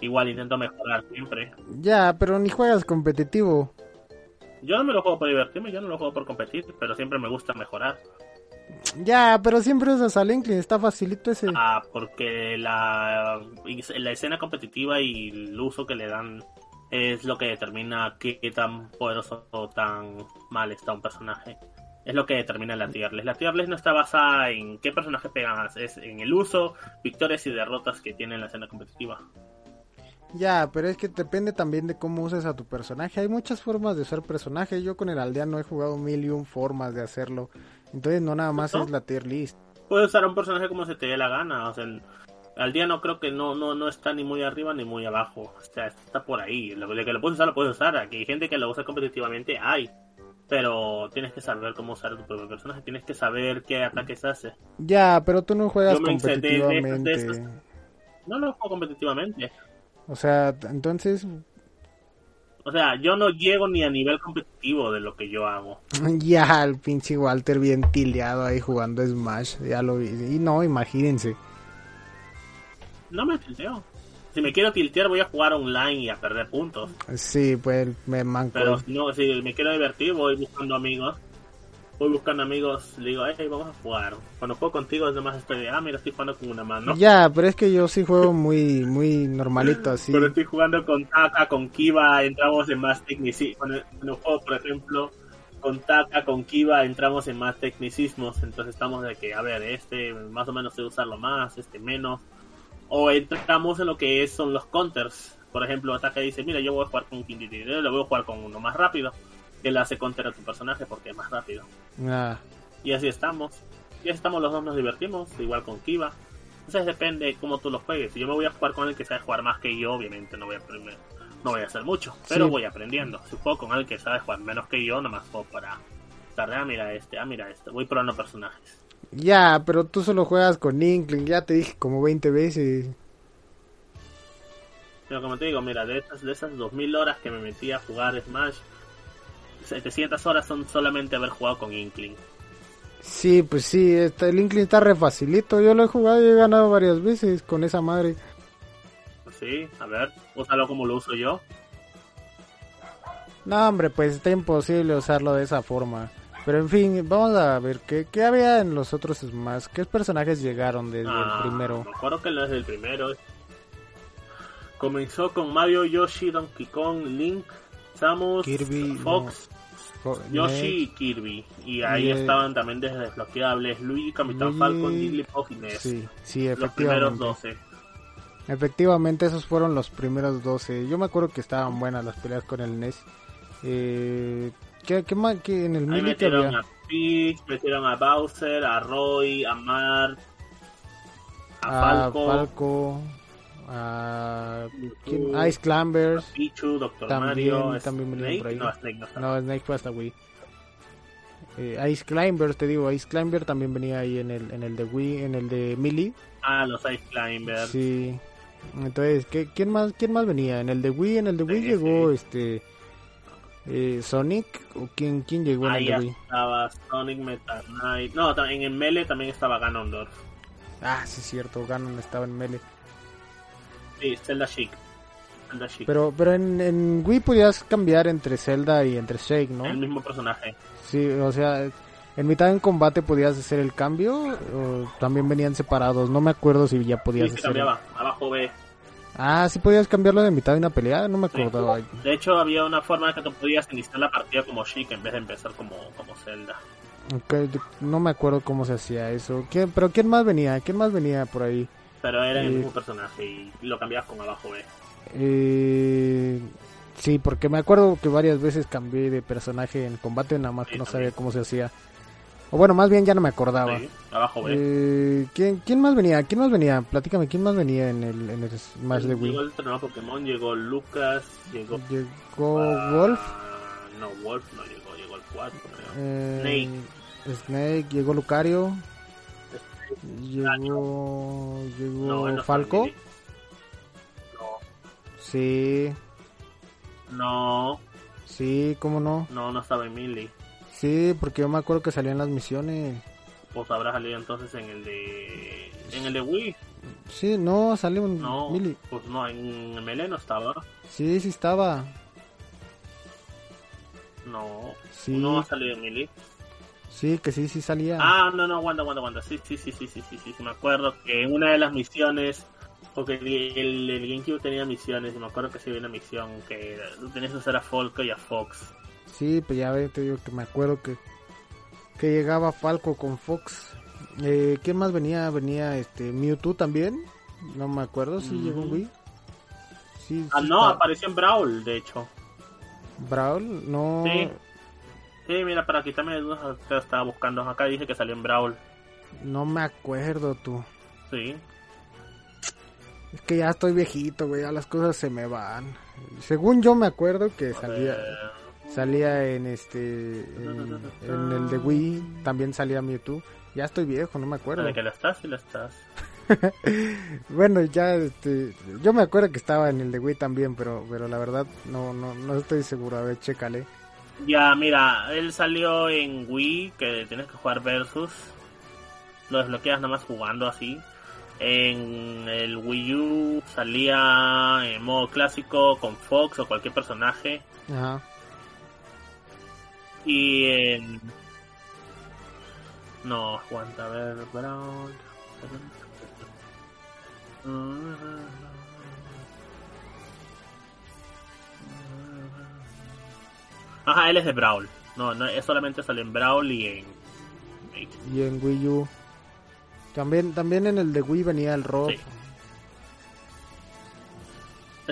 Igual intento mejorar siempre. Ya, pero ni juegas competitivo. Yo no me lo juego por divertirme, yo no lo juego por competir, pero siempre me gusta mejorar. Ya, pero siempre usas al Inkling, está facilito ese. Ah, porque la, la escena competitiva y el uso que le dan es lo que determina qué tan poderoso o tan mal está un personaje. Es lo que determina la tier list. La tier list no está basada en qué personaje pega más, es en el uso, victorias y derrotas que tiene la escena competitiva. Ya, pero es que depende también de cómo uses a tu personaje. Hay muchas formas de usar personaje. Yo con el aldeano he jugado mil y un formas de hacerlo. Entonces no nada más ¿No? es la tier list. Puedes usar a un personaje como se te dé la gana. O sea, al día no creo que no, no, no está ni muy arriba ni muy abajo. O sea, está por ahí. Lo que lo puedes usar, lo puedes usar. Aquí hay gente que lo usa competitivamente, hay. Pero tienes que saber cómo usar tu propio personaje. Tienes que saber qué ataques hace. Ya, pero tú no juegas Yo hice de- de- de- competitivamente. No lo juego competitivamente. O sea, entonces, O sea, yo no llego ni a nivel competitivo de lo que yo hago. ya el pinche Walter bien tileado ahí jugando Smash. Ya lo vi. Y no, imagínense. No me tilteo. Si me quiero tiltear, voy a jugar online y a perder puntos. Sí, pues me manco. Pero no, si me quiero divertir, voy buscando amigos. Voy buscando amigos, le digo, hey, vamos a jugar. Cuando juego contigo, además estoy de, ah, mira, estoy jugando con una mano. Ya, pero es que yo sí juego muy, muy normalito así. Cuando estoy jugando con Taka, con Kiva, entramos en más tecnicismos. Cuando, cuando juego, por ejemplo, con Taka, con Kiva, entramos en más tecnicismos. Entonces estamos de que, a ver, este más o menos sé usarlo más, este menos. O entramos en lo que es, son los counters. Por ejemplo, Taka dice, mira, yo voy a jugar con Kindiri, lo voy a jugar con uno más rápido. Que le hace counter a tu personaje porque es más rápido. Ah, Y así estamos. Y así estamos los dos, nos divertimos, igual con Kiva. Entonces depende de cómo tú lo juegues. Si yo me voy a jugar con el que sabe jugar más que yo, obviamente no voy a aprender, no voy a hacer mucho, pero Sí. voy aprendiendo. Si juego con el que sabe jugar menos que yo, nomás juego para estar de, ah, mira este, ah, mira este. Voy probando personajes. Ya, pero tú solo juegas con Inkling. Ya te dije como 20 veces. Pero como te digo, mira, de esas, de esas 2000 horas que me metí a jugar Smash, 700 horas son solamente haber jugado con Inkling. Sí, pues sí, está, el Inkling está re facilito. Yo lo he jugado y he ganado varias veces con esa madre. Sí, a ver, úsalo como lo uso yo. No, hombre, pues está imposible usarlo de esa forma. Pero en fin, vamos a ver qué, qué había en los otros Smash. ¿Qué personajes llegaron desde Ah, el primero? Me acuerdo que es el primero. Comenzó con Mario, Yoshi, Donkey Kong, Link, Samus, Kirby, Fox, Yoshi y Kirby. Y ahí Y, estaban también desde desbloqueables Luigi, Capitán Luigi, Falcon, Jigglypuff y Ness. Sí, sí, Los primeros efectivamente. 12. Efectivamente, esos fueron los primeros 12. Yo me acuerdo que estaban buenas las peleas con el NES. Eh, ¿qué, qué más? ¿Qué en el que metieron había? a Peach, metieron a Bowser, a Roy, a Mart, a Falco, Falco, a ¿quién? Ice Climbers. Pichu, Doctor También- Mario, también Snake. por ahí. No, Snake no está. No, Snake fue hasta Wii. Eh, Ice Climber, te digo, Ice Climber también venía ahí en el, en el de Wii, en el de Melee. Ah, los Ice Climbers. Sí. Entonces, ¿qué, quién más quién más venía? En el de Wii, en el de Wii Sí, llegó sí. este eh, Sonic o quién quién llegó en el Ahí de ya Wii? estaba Sonic Meta Knight. No, en Melee también estaba Ganondorf. Ah, sí es cierto, Ganon estaba en Melee. Sí, Zelda Chic. Zelda Chic. Pero pero en, en Wii podías cambiar entre Zelda y entre Shake, ¿no? El mismo personaje. Sí, o sea, en mitad en combate podías hacer el cambio o también venían separados. No me acuerdo si ya Sí, podías se hacer. cambiaba. Abajo B. Ah, sí podías cambiarlo de mitad de una pelea, no me Sí. acordaba. De hecho, había una forma que tú podías iniciar la partida como Chic en vez de empezar como, como Zelda. No me acuerdo cómo se hacía eso. ¿Quién- pero quién más venía? ¿Quién más venía por ahí? Pero era el Sí. mismo personaje y lo cambiabas con abajo B. Eh, sí, porque me acuerdo que varias veces cambié de personaje en combate, nada más que no también. sabía cómo se hacía. O bueno, más bien ya no me acordaba. Sí, abajo B. Eh, ¿quién, ¿Quién más venía? ¿Quién más venía? Platícame, ¿quién más venía en el, en el Smash de Llegó Wii? el entrenador Pokémon, llegó Lucas, llegó... Llegó ah, Wolf, No, Wolf no llegó, llegó el 4 creo. eh, Snake, llegó Lucario, llegó, llegó No, no Falco, Melee. sí, No, sí, cómo no, no, no estaba Melee. Sí, porque yo me acuerdo que salían las misiones. Pues habrá salido entonces en el de. En el de Wii. Sí, no, salió un No, Mili. pues no, en el Melee no estaba. Sí, sí estaba. No, Sí, no ha salido en Melee. sí, que sí, sí salía. Ah, no, no, aguanta, aguanta, aguanta. Sí, sí, sí, sí, sí, sí, sí, sí, me acuerdo que en una de las misiones, porque el, el, GameCube tenía misiones, y me acuerdo que sí había una misión que tenías que hacer a Folco y a Fox. Sí, pues ya ve, te digo que me acuerdo que, que llegaba Falco con Fox. Eh, ¿Quién más venía? Venía este Mewtwo también. No me acuerdo si llegó. Wii. Sí, Ah, sí no, está- apareció en Brawl, de hecho. Brawl, no. Sí. Sí, mira, para quitarme dudas, estaba buscando acá, dice que salió en Brawl. No me acuerdo tú. Sí. Es que ya estoy viejito, güey, ya las cosas se me van. Según yo me acuerdo que salía salía en este en, en el de Wii, también salía Mewtwo. Ya estoy viejo, no me acuerdo. de que lo estás, sí lo estás. Bueno, ya este yo me acuerdo que estaba en el de Wii también, pero pero la verdad no no no estoy seguro, a ver, chécale. Ya, mira, él salió en Wii, que tienes que jugar versus. Lo desbloqueas nada más jugando así. En el Wii U salía en modo clásico con Fox o cualquier personaje. Ajá. Y en... No, aguanta, a ver, Brown. Ajá, él es de Brawl. No, no, es solamente sale en Brawl y en... Y en Wii U también también en el de Wii venía el Rob. Sí.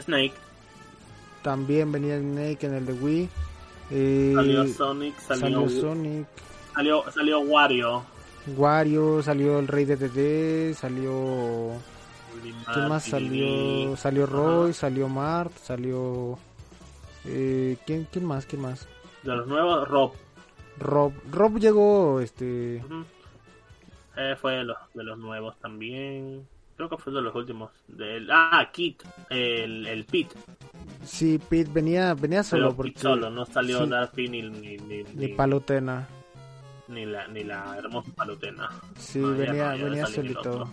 Snake, También venía Snake en el de Wii. Eh, salió Sonic, salió, salió Sonic, salió, salió Wario. Wario, salió el Rey de DD, salió ¿Quién más salió? Salió Roy, salió Mart, salió... Eh, ¿quién, ¿Quién más? ¿Quién más? De los nuevos, Rob. Rob. Rob llegó, este... Eh, fue de los, de los nuevos también. Creo que fue de los últimos. Del, ah, Kit, el, el Pit. Sí, Pete venía, venía solo porque... Solo, no salió sí. Darcy ni, ni, ni, Ni ni- Palutena. ni la, ni la hermosa palutena. Sí, No, venía, no, venía solito.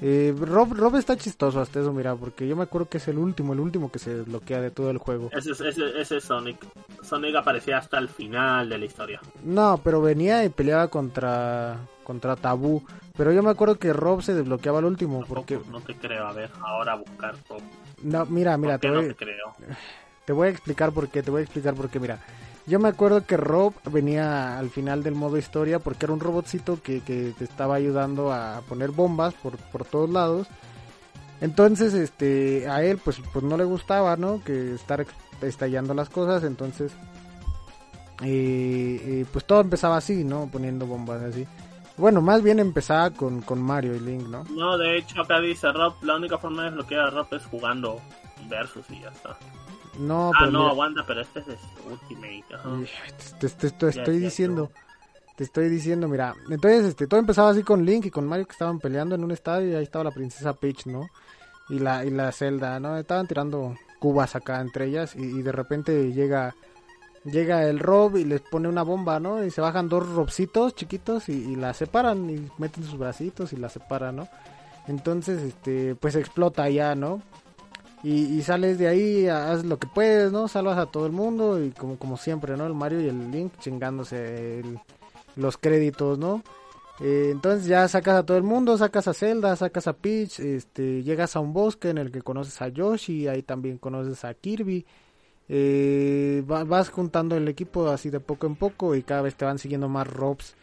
Eh, Rob, Rob está chistoso hasta eso, mira, porque yo me acuerdo que es el último, el último que se desbloquea de todo el juego. Ese, es- ese, ese es Sonic. Sonic aparecía hasta el final de la historia. No, pero venía y peleaba contra contra Tabú. Pero yo me acuerdo que Rob se desbloqueaba al último, porque... No te creo. A ver, ahora buscar. Rob. No, mira, mira, ¿Por te qué no voy, te creo? Te voy a explicar por qué, te voy a explicar por qué, mira. Yo me acuerdo que Rob venía al final del modo historia porque era un robotcito que, que te estaba ayudando a poner bombas por, por todos lados. Entonces, este, a él pues, pues no le gustaba, ¿no? Que estar estallando las cosas, entonces, eh, eh, pues todo empezaba así, ¿no? Poniendo bombas así. Bueno, más bien empezaba con, con Mario y Link, ¿no? No, de hecho, acá dice Rob. La única forma de desbloquear a Rob es jugando versus y ya está. No, ah, pero no, mira- aguanta, pero este es Ultimate. Te, te- te- te Ya, estoy ya, diciendo, te estoy diciendo, mira, entonces este, todo empezaba así con Link y con Mario que estaban peleando en un estadio y ahí estaba la princesa Peach, ¿no? Y la, y la Zelda, ¿no? Estaban tirando cubas acá entre ellas y, y de repente llega llega el Rob y les pone una bomba, ¿no? Y se bajan dos Robcitos chiquitos y, la separan y meten sus bracitos y la separan, ¿no? Entonces, este, pues explota ya, ¿no? Y, sales de ahí, haz lo que puedes, ¿no? Salvas a todo el mundo y como, como siempre, ¿no? El Mario y el Link chingándose los créditos, ¿no? Eh, entonces ya sacas a todo el mundo, sacas a Zelda, sacas a Peach, este, llegas a un bosque en el que conoces a Yoshi, ahí también conoces a Kirby. Eh, va- vas juntando el equipo así de poco en poco y cada vez te van siguiendo más Robs.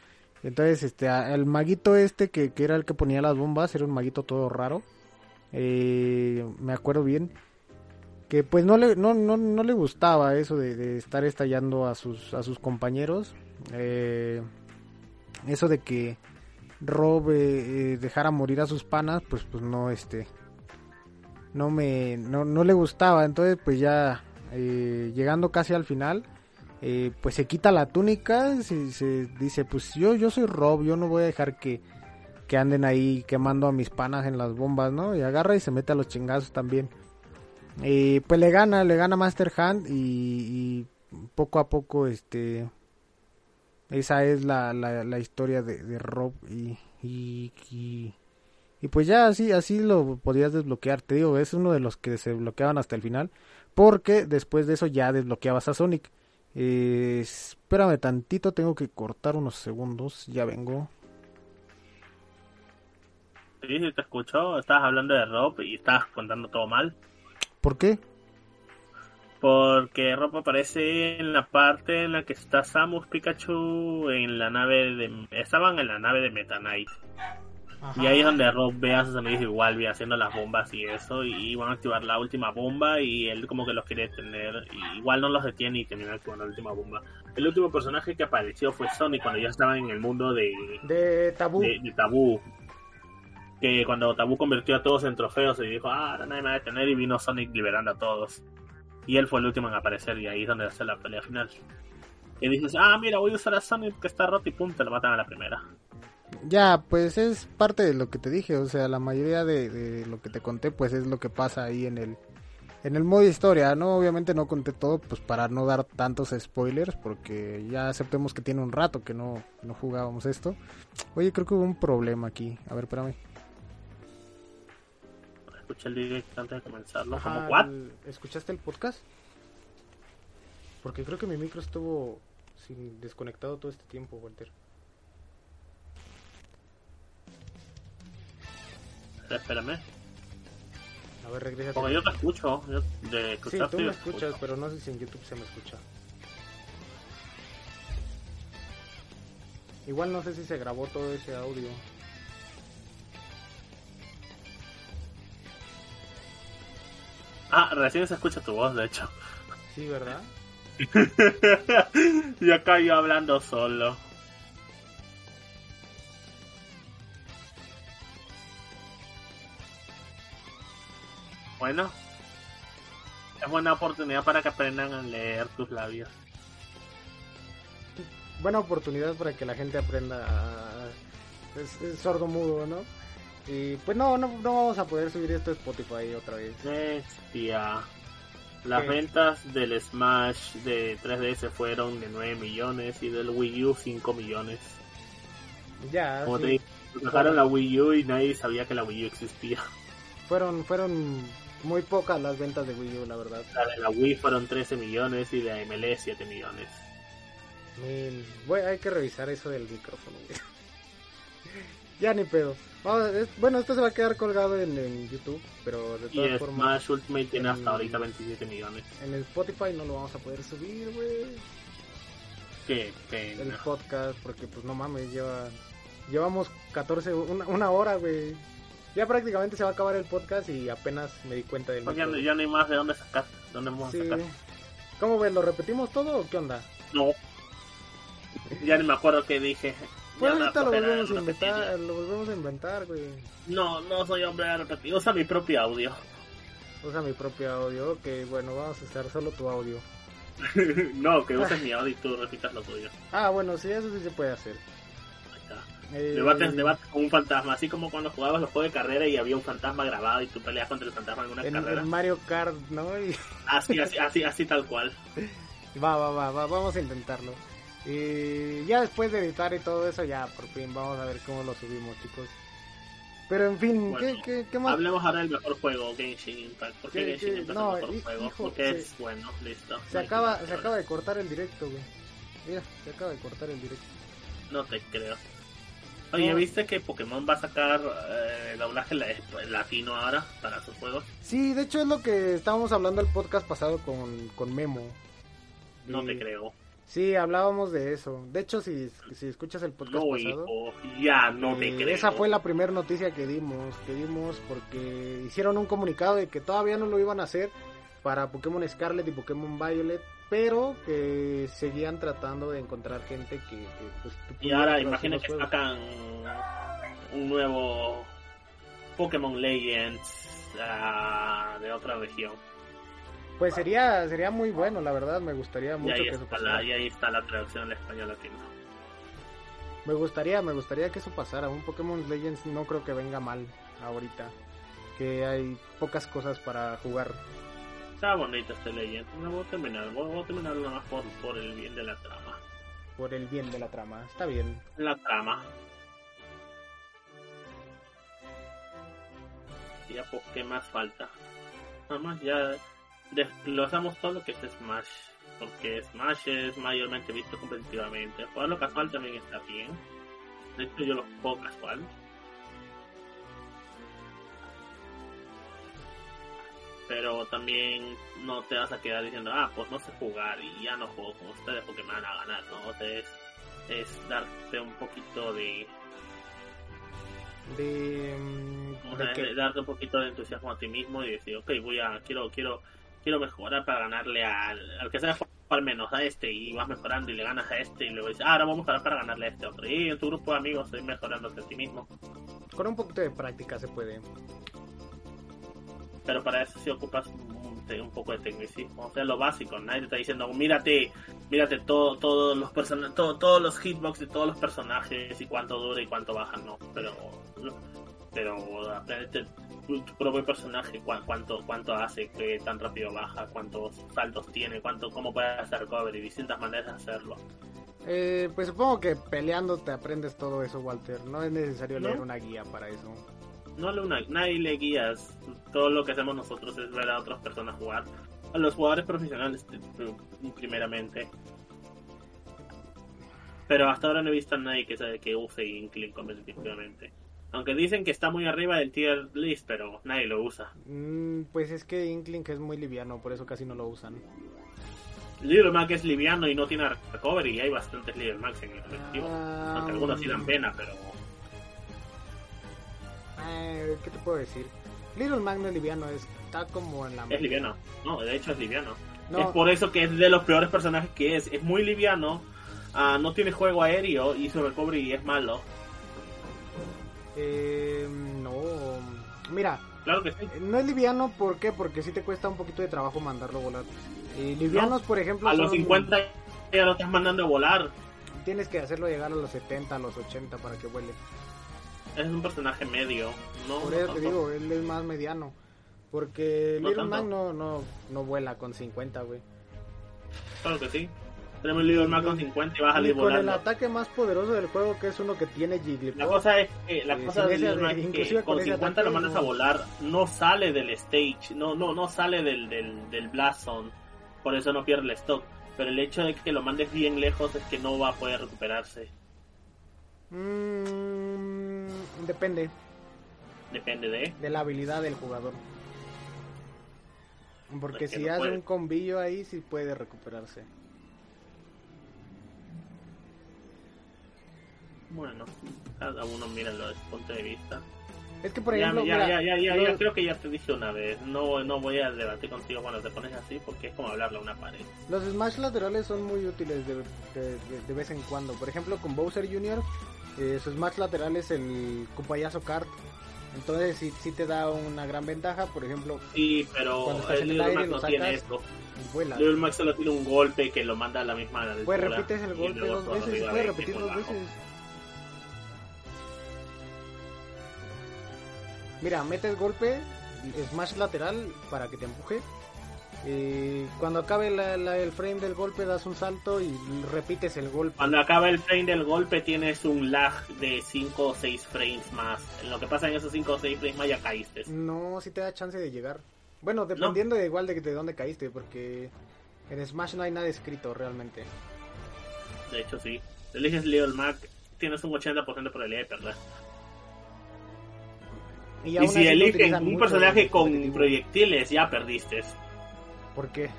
Entonces, este, el maguito este que, que era el que ponía las bombas, era un maguito todo raro. Eh, me acuerdo bien que pues no le no, no, no le gustaba eso de, de estar estallando a sus a sus compañeros Eh, eso de que Rob eh, eh, dejara morir a sus panas pues pues no este no me no, no le gustaba entonces pues ya eh, llegando casi al final eh, pues se quita la túnica se, se dice pues yo yo soy Rob yo no voy a dejar que que anden ahí quemando a mis panas en las bombas, ¿no? Y agarra y se mete a los chingazos también. Y pues le gana, le gana Master Hand y, poco a poco, este, Esa es la, la, historia de, Rob y, y, y, y pues ya así, así lo podías desbloquear. Te digo, es uno de los que se bloqueaban hasta el final. Porque después de eso ya desbloqueabas a Sonic. Eh, espérame tantito, tengo que cortar unos segundos. Ya vengo. Sí, sí, te escucho. Estabas hablando de Rob y estabas contando todo mal. ¿Por qué? Porque Rob aparece en la parte en la que está Samus Pikachu en la nave de... Estaban en la nave de Meta Knight. Ajá. Y ahí es donde Rob ve a sus amigos igual, ve haciendo las bombas y eso, y van a activar la última bomba y él como que los quiere detener, y igual no los detiene y termina activando la última bomba. El último personaje que apareció fue Sonic cuando ya estaban en el mundo de, De tabú. de, de Tabú. Que cuando Tabú convirtió a todos en trofeos y dijo, ah, nadie me va a detener y vino Sonic liberando a todos. Y él fue el último en aparecer y ahí es donde hace la pelea final. Y dices, ah, mira, voy a usar a Sonic que está roto y pum, te lo matan a la primera. Ya, pues es parte de lo que te dije, o sea, la mayoría de, de lo que te conté, pues es lo que pasa ahí en el en el modo historia, ¿no? Obviamente no conté todo, pues para no dar tantos spoilers, porque ya aceptemos que tiene un rato que no, no jugábamos esto. Oye, creo que hubo un problema aquí. A ver, espérame. Escuché el directo antes de comenzarlo. Ajá, como, ¿what? ¿Escuchaste el podcast? Porque creo que mi micro estuvo sin desconectado todo este tiempo, Walter. Espérame. A ver, regresa. Porque yo te escucho. Yo, de Sí, tú me escucho. escuchas, pero no sé si en YouTube se me escucha. Igual no sé si se grabó todo ese audio. Ah, recién se escucha tu voz, de hecho. Sí, ¿verdad? y acá yo hablando solo. Bueno, es buena oportunidad para que aprendan a leer tus labios. Buena oportunidad para que la gente aprenda a... Es, es sordo mudo, ¿no? Y pues no, no, no vamos a poder subir esto a Spotify otra vez. Bestia. Las ¿Qué? ventas del Smash de 3DS fueron de 9 millones y del Wii U 5 millones. Ya, Como sí. te dije, sacaron la Wii U y nadie sabía que la Wii U existía. fueron, fueron muy pocas las ventas de Wii U, la verdad. La de la Wii fueron 13 millones y de la ML 7 millones. Men, voy- hay que revisar eso del micrófono. güey. ya ni pedo. Vamos, es- bueno, esto se va a quedar colgado en, en YouTube, pero de Y todas el formas Smash Ultimate tiene en- hasta ahorita 27 millones. en el Spotify no lo vamos a poder subir, güey. Qué El pena. podcast, porque pues no mames, lleva llevamos 14, una, una hora, güey. Ya prácticamente se va a acabar el podcast y apenas me di cuenta del Pues ya, ya no hay más de dónde sacar. ¿Dónde vamos a sacar? ¿Cómo ves? ¿Lo repetimos todo o qué onda? No. Ya ni me acuerdo qué dije. Pues Ya ahorita lo volvemos a inventar, lo volvemos a inventar, güey. No, no soy hombre de repetir. Usa mi propio audio. Usa mi propio audio, ok, bueno, vamos a usar solo tu audio. no, que uses mi audio y tú repitas lo tuyo. Ah, bueno, sí, eso sí se puede hacer. Eh, Debates, debates con un fantasma, así como cuando jugabas los juegos de carrera y había un fantasma grabado y tú peleas contra el fantasma en una en, carrera. en Mario Kart, ¿no? Y Así, así, así, así tal cual. va, va, va, va, vamos a intentarlo. Y ya después de editar y todo eso, ya por fin vamos a ver cómo lo subimos, chicos. Pero en fin, Bueno, ¿qué, qué, qué más? Hablemos ahora del mejor juego, Genshin Impact. ¿Por qué ¿Qué- Genshin? Impact No, es el mejor juego? hijo, Porque se- es bueno, listo. Se No acaba, se acaba de cortar el directo, güey. Mira, se acaba de cortar el directo. No te creo. Oye. ¿viste que Pokémon va a sacar eh, doblaje la- latino ahora para sus juegos? Sí, de hecho es lo que estábamos hablando el podcast pasado con, con Memo. No te creo. Sí, hablábamos de eso. De hecho, si, si escuchas el podcast No, pasado, hijo, ya no te eh, creo. esa fue la primera noticia que dimos, que dimos porque hicieron un comunicado de que todavía no lo iban a hacer para Pokémon Scarlet y Pokémon Violet, pero que seguían tratando de encontrar gente que, que, pues, Y ahora imagina que juegos. sacan un nuevo Pokémon Legends ah, de otra región. Pues sería sería muy bueno, la verdad, me gustaría Y mucho ahí, que eso está la, y ahí está la traducción al español latino. Me gustaría, me gustaría que eso pasara. Un Pokémon Legends no creo que venga mal ahorita. Que hay pocas cosas para jugar. Está bonito este Legends. No voy a terminar, voy, voy a terminar nada más por, por el bien de la trama. por el bien de la trama. Está bien. La trama. Ya, pues, ¿qué más falta? Nada más ya desglosamos todo lo que es Smash. Porque Smash es mayormente visto competitivamente. Jugarlo casual también está bien. De hecho, yo lo juego casual. Pero también no te vas a quedar diciendo, ah, pues no sé jugar y ya no juego con ustedes porque me van a ganar, ¿no? O sea, es, es darte un poquito de, De. que- darte un poquito de entusiasmo a ti mismo y decir, ok, voy a, quiero, quiero, quiero mejorar para ganarle al, al que sea al menos a este y vas mejorando y le ganas a este y luego dices, ah, ahora vamos a mejorar para ganarle a este otro. Y en tu grupo de amigos estoy mejorando a ti mismo. Con un poquito de práctica se puede. Pero para eso sí ocupas un, poco de tecnicismo, o sea, lo básico. Nadie te está diciendo, mírate, mírate todo, todos los person todo, todos los hitbox de todos los personajes y cuánto dura y cuánto baja, no. Pero, pero aprendete tu, tu propio personaje, cuán- cuánto, cuánto hace, qué tan rápido baja, cuántos saltos tiene, cuánto, cómo puede hacer cover y distintas maneras de hacerlo. Eh, pues supongo que peleando te aprendes todo eso, Walter. No es necesario ¿No? leer una guía para eso. No le una, nadie le guías. Todo lo que hacemos nosotros es ver a otras personas jugar. A los jugadores profesionales, primeramente. Pero hasta ahora no he visto a nadie que, sabe que use Inkling competitivamente. Aunque dicen que está muy arriba del tier list, pero nadie lo usa. Mm, pues es que Inkling es muy liviano, por eso casi no lo usan. Little Mac es liviano y no tiene recovery. Y hay bastantes Macs en el colectivo. Ah, Aunque algunos sí dan pena, pero Eh, ¿Qué te puedo decir? Little Magno es liviano, está como en la... es liviano. No, de hecho es liviano. No, Es por eso que es de los peores personajes que es. Es muy liviano, ah, no tiene juego aéreo y su recovery es malo. eh, no... Mira, Claro que sí. no es liviano, ¿por qué? Porque sí te cuesta un poquito de trabajo mandarlo a volar. Eh, livianos, por ejemplo, A los son- 50 ya lo estás mandando a volar. Tienes que hacerlo llegar a los 70, a los 80 para que vuele. Es un personaje medio. No, Por no eso te digo, él es más mediano. Porque No Little. Mag no, no, no vuela con 50, güey. Claro que sí. Tenemos Little Mac con 50 y vas a salir con el volando. ataque más poderoso del juego, que es uno que tiene La Jigglypuff. cosa es que, la Eh, cosa Little Mac es que con con ese 50 lo mandas no- a volar, no sale del stage, no, no, no sale del, del, del blast zone, por eso no pierde el stock. Pero el hecho de que lo mandes bien lejos es que no va a poder recuperarse. Mm, depende Depende de. de la habilidad del jugador. Porque si no hace puede. un combillo ahí, sí puede recuperarse. Bueno, cada uno mira desde su punto de vista. Es que, por ejemplo, ya, mira, ya, ya, ya, los- ya creo que ya te dije una vez. No, no voy a debatir contigo cuando te pones así porque es como hablarle a una pared. Los smash laterales son muy útiles de, de- de- de vez en cuando. Por ejemplo, con Bowser Jr., eh, su smash lateral es el Cupayazo Kart. Entonces, sí, sí te da una gran ventaja. Por ejemplo, Sí, pero Cuando estás el en el aire lo no tiene esto. vuela. Little Mac solo tiene un golpe que lo manda a la misma altura. Puedes repites el golpe dos veces. Puedes de- repetir dos veces. Mira, metes golpe, smash lateral para que te empuje. Eh, cuando acabe la- la- el frame del golpe das un salto y repites el golpe. Cuando acaba el frame del golpe tienes un lag de 5 o 6 frames más. En lo que pasa en esos 5 o 6 frames más ya caíste. No, si te da chance de llegar. Bueno, dependiendo de igual de, de dónde caíste, porque en Smash no hay nada escrito realmente. De hecho, sí. Eliges Little Mac, tienes un 80% de probabilidad de perder. Y, aún si eliges un personaje con proyectiles, ya perdiste. ¿Por qué?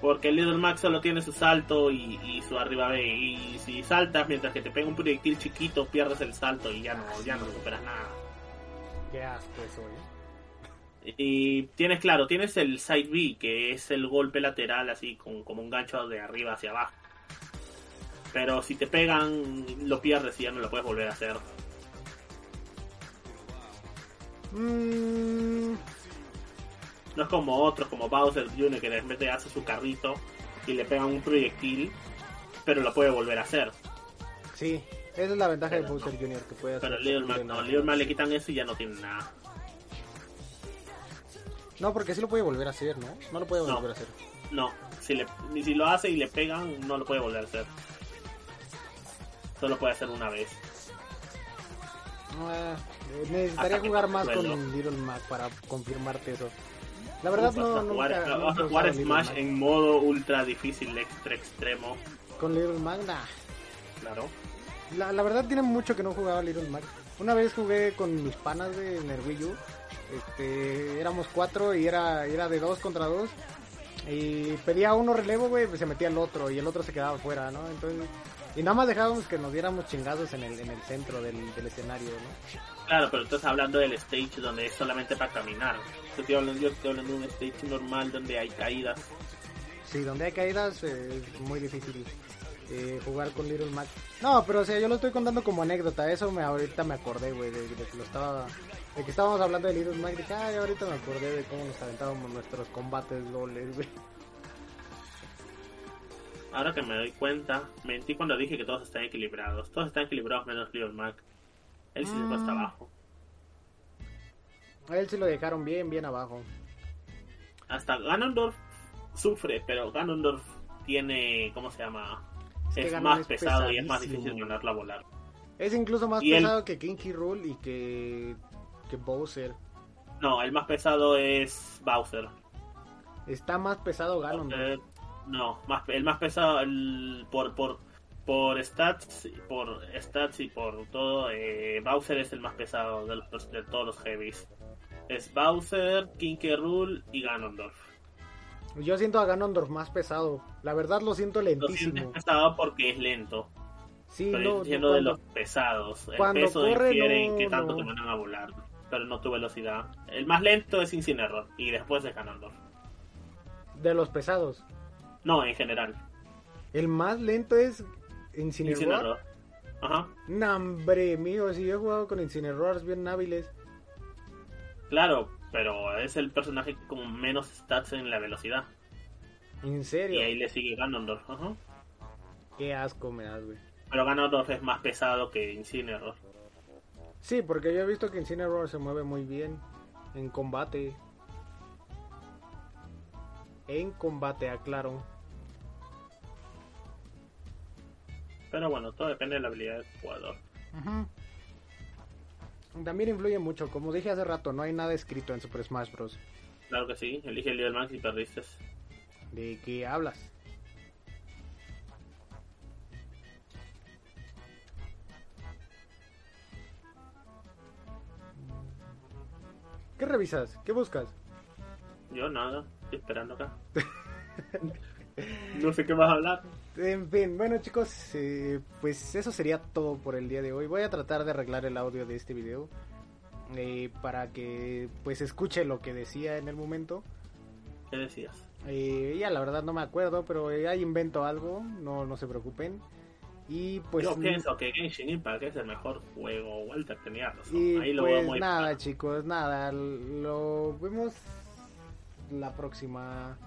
Porque el Little Mac solo tiene su salto y, y su arriba B. Y si saltas mientras que te pega un proyectil chiquito, pierdes el salto y ya no, ya no recuperas nada. Qué asco eso, ¿eh? Y tienes, claro, tienes el side B, que es el golpe lateral así, con, como un gancho de arriba hacia abajo. Pero si te pegan, lo pierdes y ya no lo puedes volver a hacer. Mm, No es como otros, como Bowser Jr., que de repente hace su carrito y le pegan un proyectil, pero lo puede volver a hacer. sí, esa es la ventaja de Bowser no. Jr. que puede hacer. Pero Little Mac no, Little Mac le quitan eso y ya no tiene nada. No, porque sí lo puede volver a hacer, ¿no? No lo puede No. volver a hacer. No, si, le, si lo hace y le pegan, no lo puede volver a hacer. Solo puede hacer una vez. Ah, necesitaría jugar más con Little Mac para confirmarte eso. La verdad Uf, no, nunca, jugar, nunca vas he a jugar usado Little Smash en modo ultra difícil, extra extremo. Con Little Mac, nah. Claro. La, la verdad tiene mucho que no jugaba Little Mac. Una vez jugué con mis panas de U. Este, éramos cuatro y era, era de dos contra dos. Y pedía uno relevo, güey, pues se metía el otro y el otro se quedaba fuera, ¿no? Entonces, y nada más dejábamos que nos diéramos chingazos en el, en el centro del, del escenario, ¿no? Claro, pero estás hablando del stage donde es solamente para caminar. Yo estoy hablando, yo estoy hablando de un stage normal donde hay caídas. Sí, donde hay caídas eh, es muy difícil eh, jugar con Little Mac. No, pero o sea, yo lo estoy contando como anécdota. Eso me ahorita me acordé, güey, de, de que lo estaba, de que estábamos hablando de Little Mac. Dije, ay, ahorita me acordé de cómo nos aventábamos nuestros combates dobles, güey. Ahora que me doy cuenta, mentí cuando dije que todos están equilibrados. Todos están equilibrados menos Little Mac. Él sí se fue hasta Mm. abajo. A él sí lo dejaron bien, bien abajo. Hasta Ganondorf sufre, pero Ganondorf tiene, ¿cómo se llama? Es Es, que Ganon más es pesado y es más difícil ganarla a volar. Es incluso más Y él- pesado que King Key Rool y que, que Bowser. No, el más pesado es Bowser. Está más pesado Ganon. Eh, no, más, el más pesado el, por por por stats, por stats y por todo, eh, Bowser es el más pesado de, los, de todos los heavies. Es Bowser, King K. Rool y Ganondorf. Yo siento a Ganondorf más pesado. La verdad lo siento Lo sientes lentísimo. pesado porque es lento, Sí, pero no, de los pesados. El cuando peso corre, difiere en no, qué tanto no. te mandan a volar, pero no tu velocidad. El más lento es Incineroar y después es Ganondorf. de los pesados. No, en general. El más lento es Incineroar. Ajá. No, hombre, mío, si yo he jugado con Incineroars bien hábiles. Claro, pero es el personaje con menos stats en la velocidad. En Y serio. ahí le sigue Ganondorf. Ajá. Qué asco me das, güey. Pero Ganondorf es más pesado que Incineroar. Sí, porque yo he visto que Incineroar se mueve muy bien en combate. En combate, aclaro. Pero bueno, todo depende de la habilidad del jugador. Ujú. También influye mucho, como dije hace rato, no hay nada escrito en Super Smash Bros. Claro que sí, elige el nivel max y perdiste. ¿De qué hablas? ¿Qué revisas? ¿Qué buscas? Yo nada, estoy esperando acá. no sé qué vas a hablar. En fin, bueno chicos, eh, pues eso sería todo por el día de hoy. Voy a tratar de arreglar el audio de este video eh, para que pues escuche lo que decía en el momento. ¿Qué decías? Eh, ya la verdad no me acuerdo, pero eh, ahí invento algo, no, no se preocupen. Y pues, Yo pienso que Genshin Impact es el mejor juego. Walter tenía razón. y Ahí lo pues nada chicos, nada, lo vemos la próxima.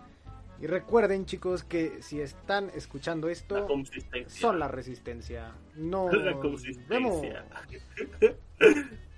Y recuerden chicos que si están escuchando esto, son la resistencia. No La vemos.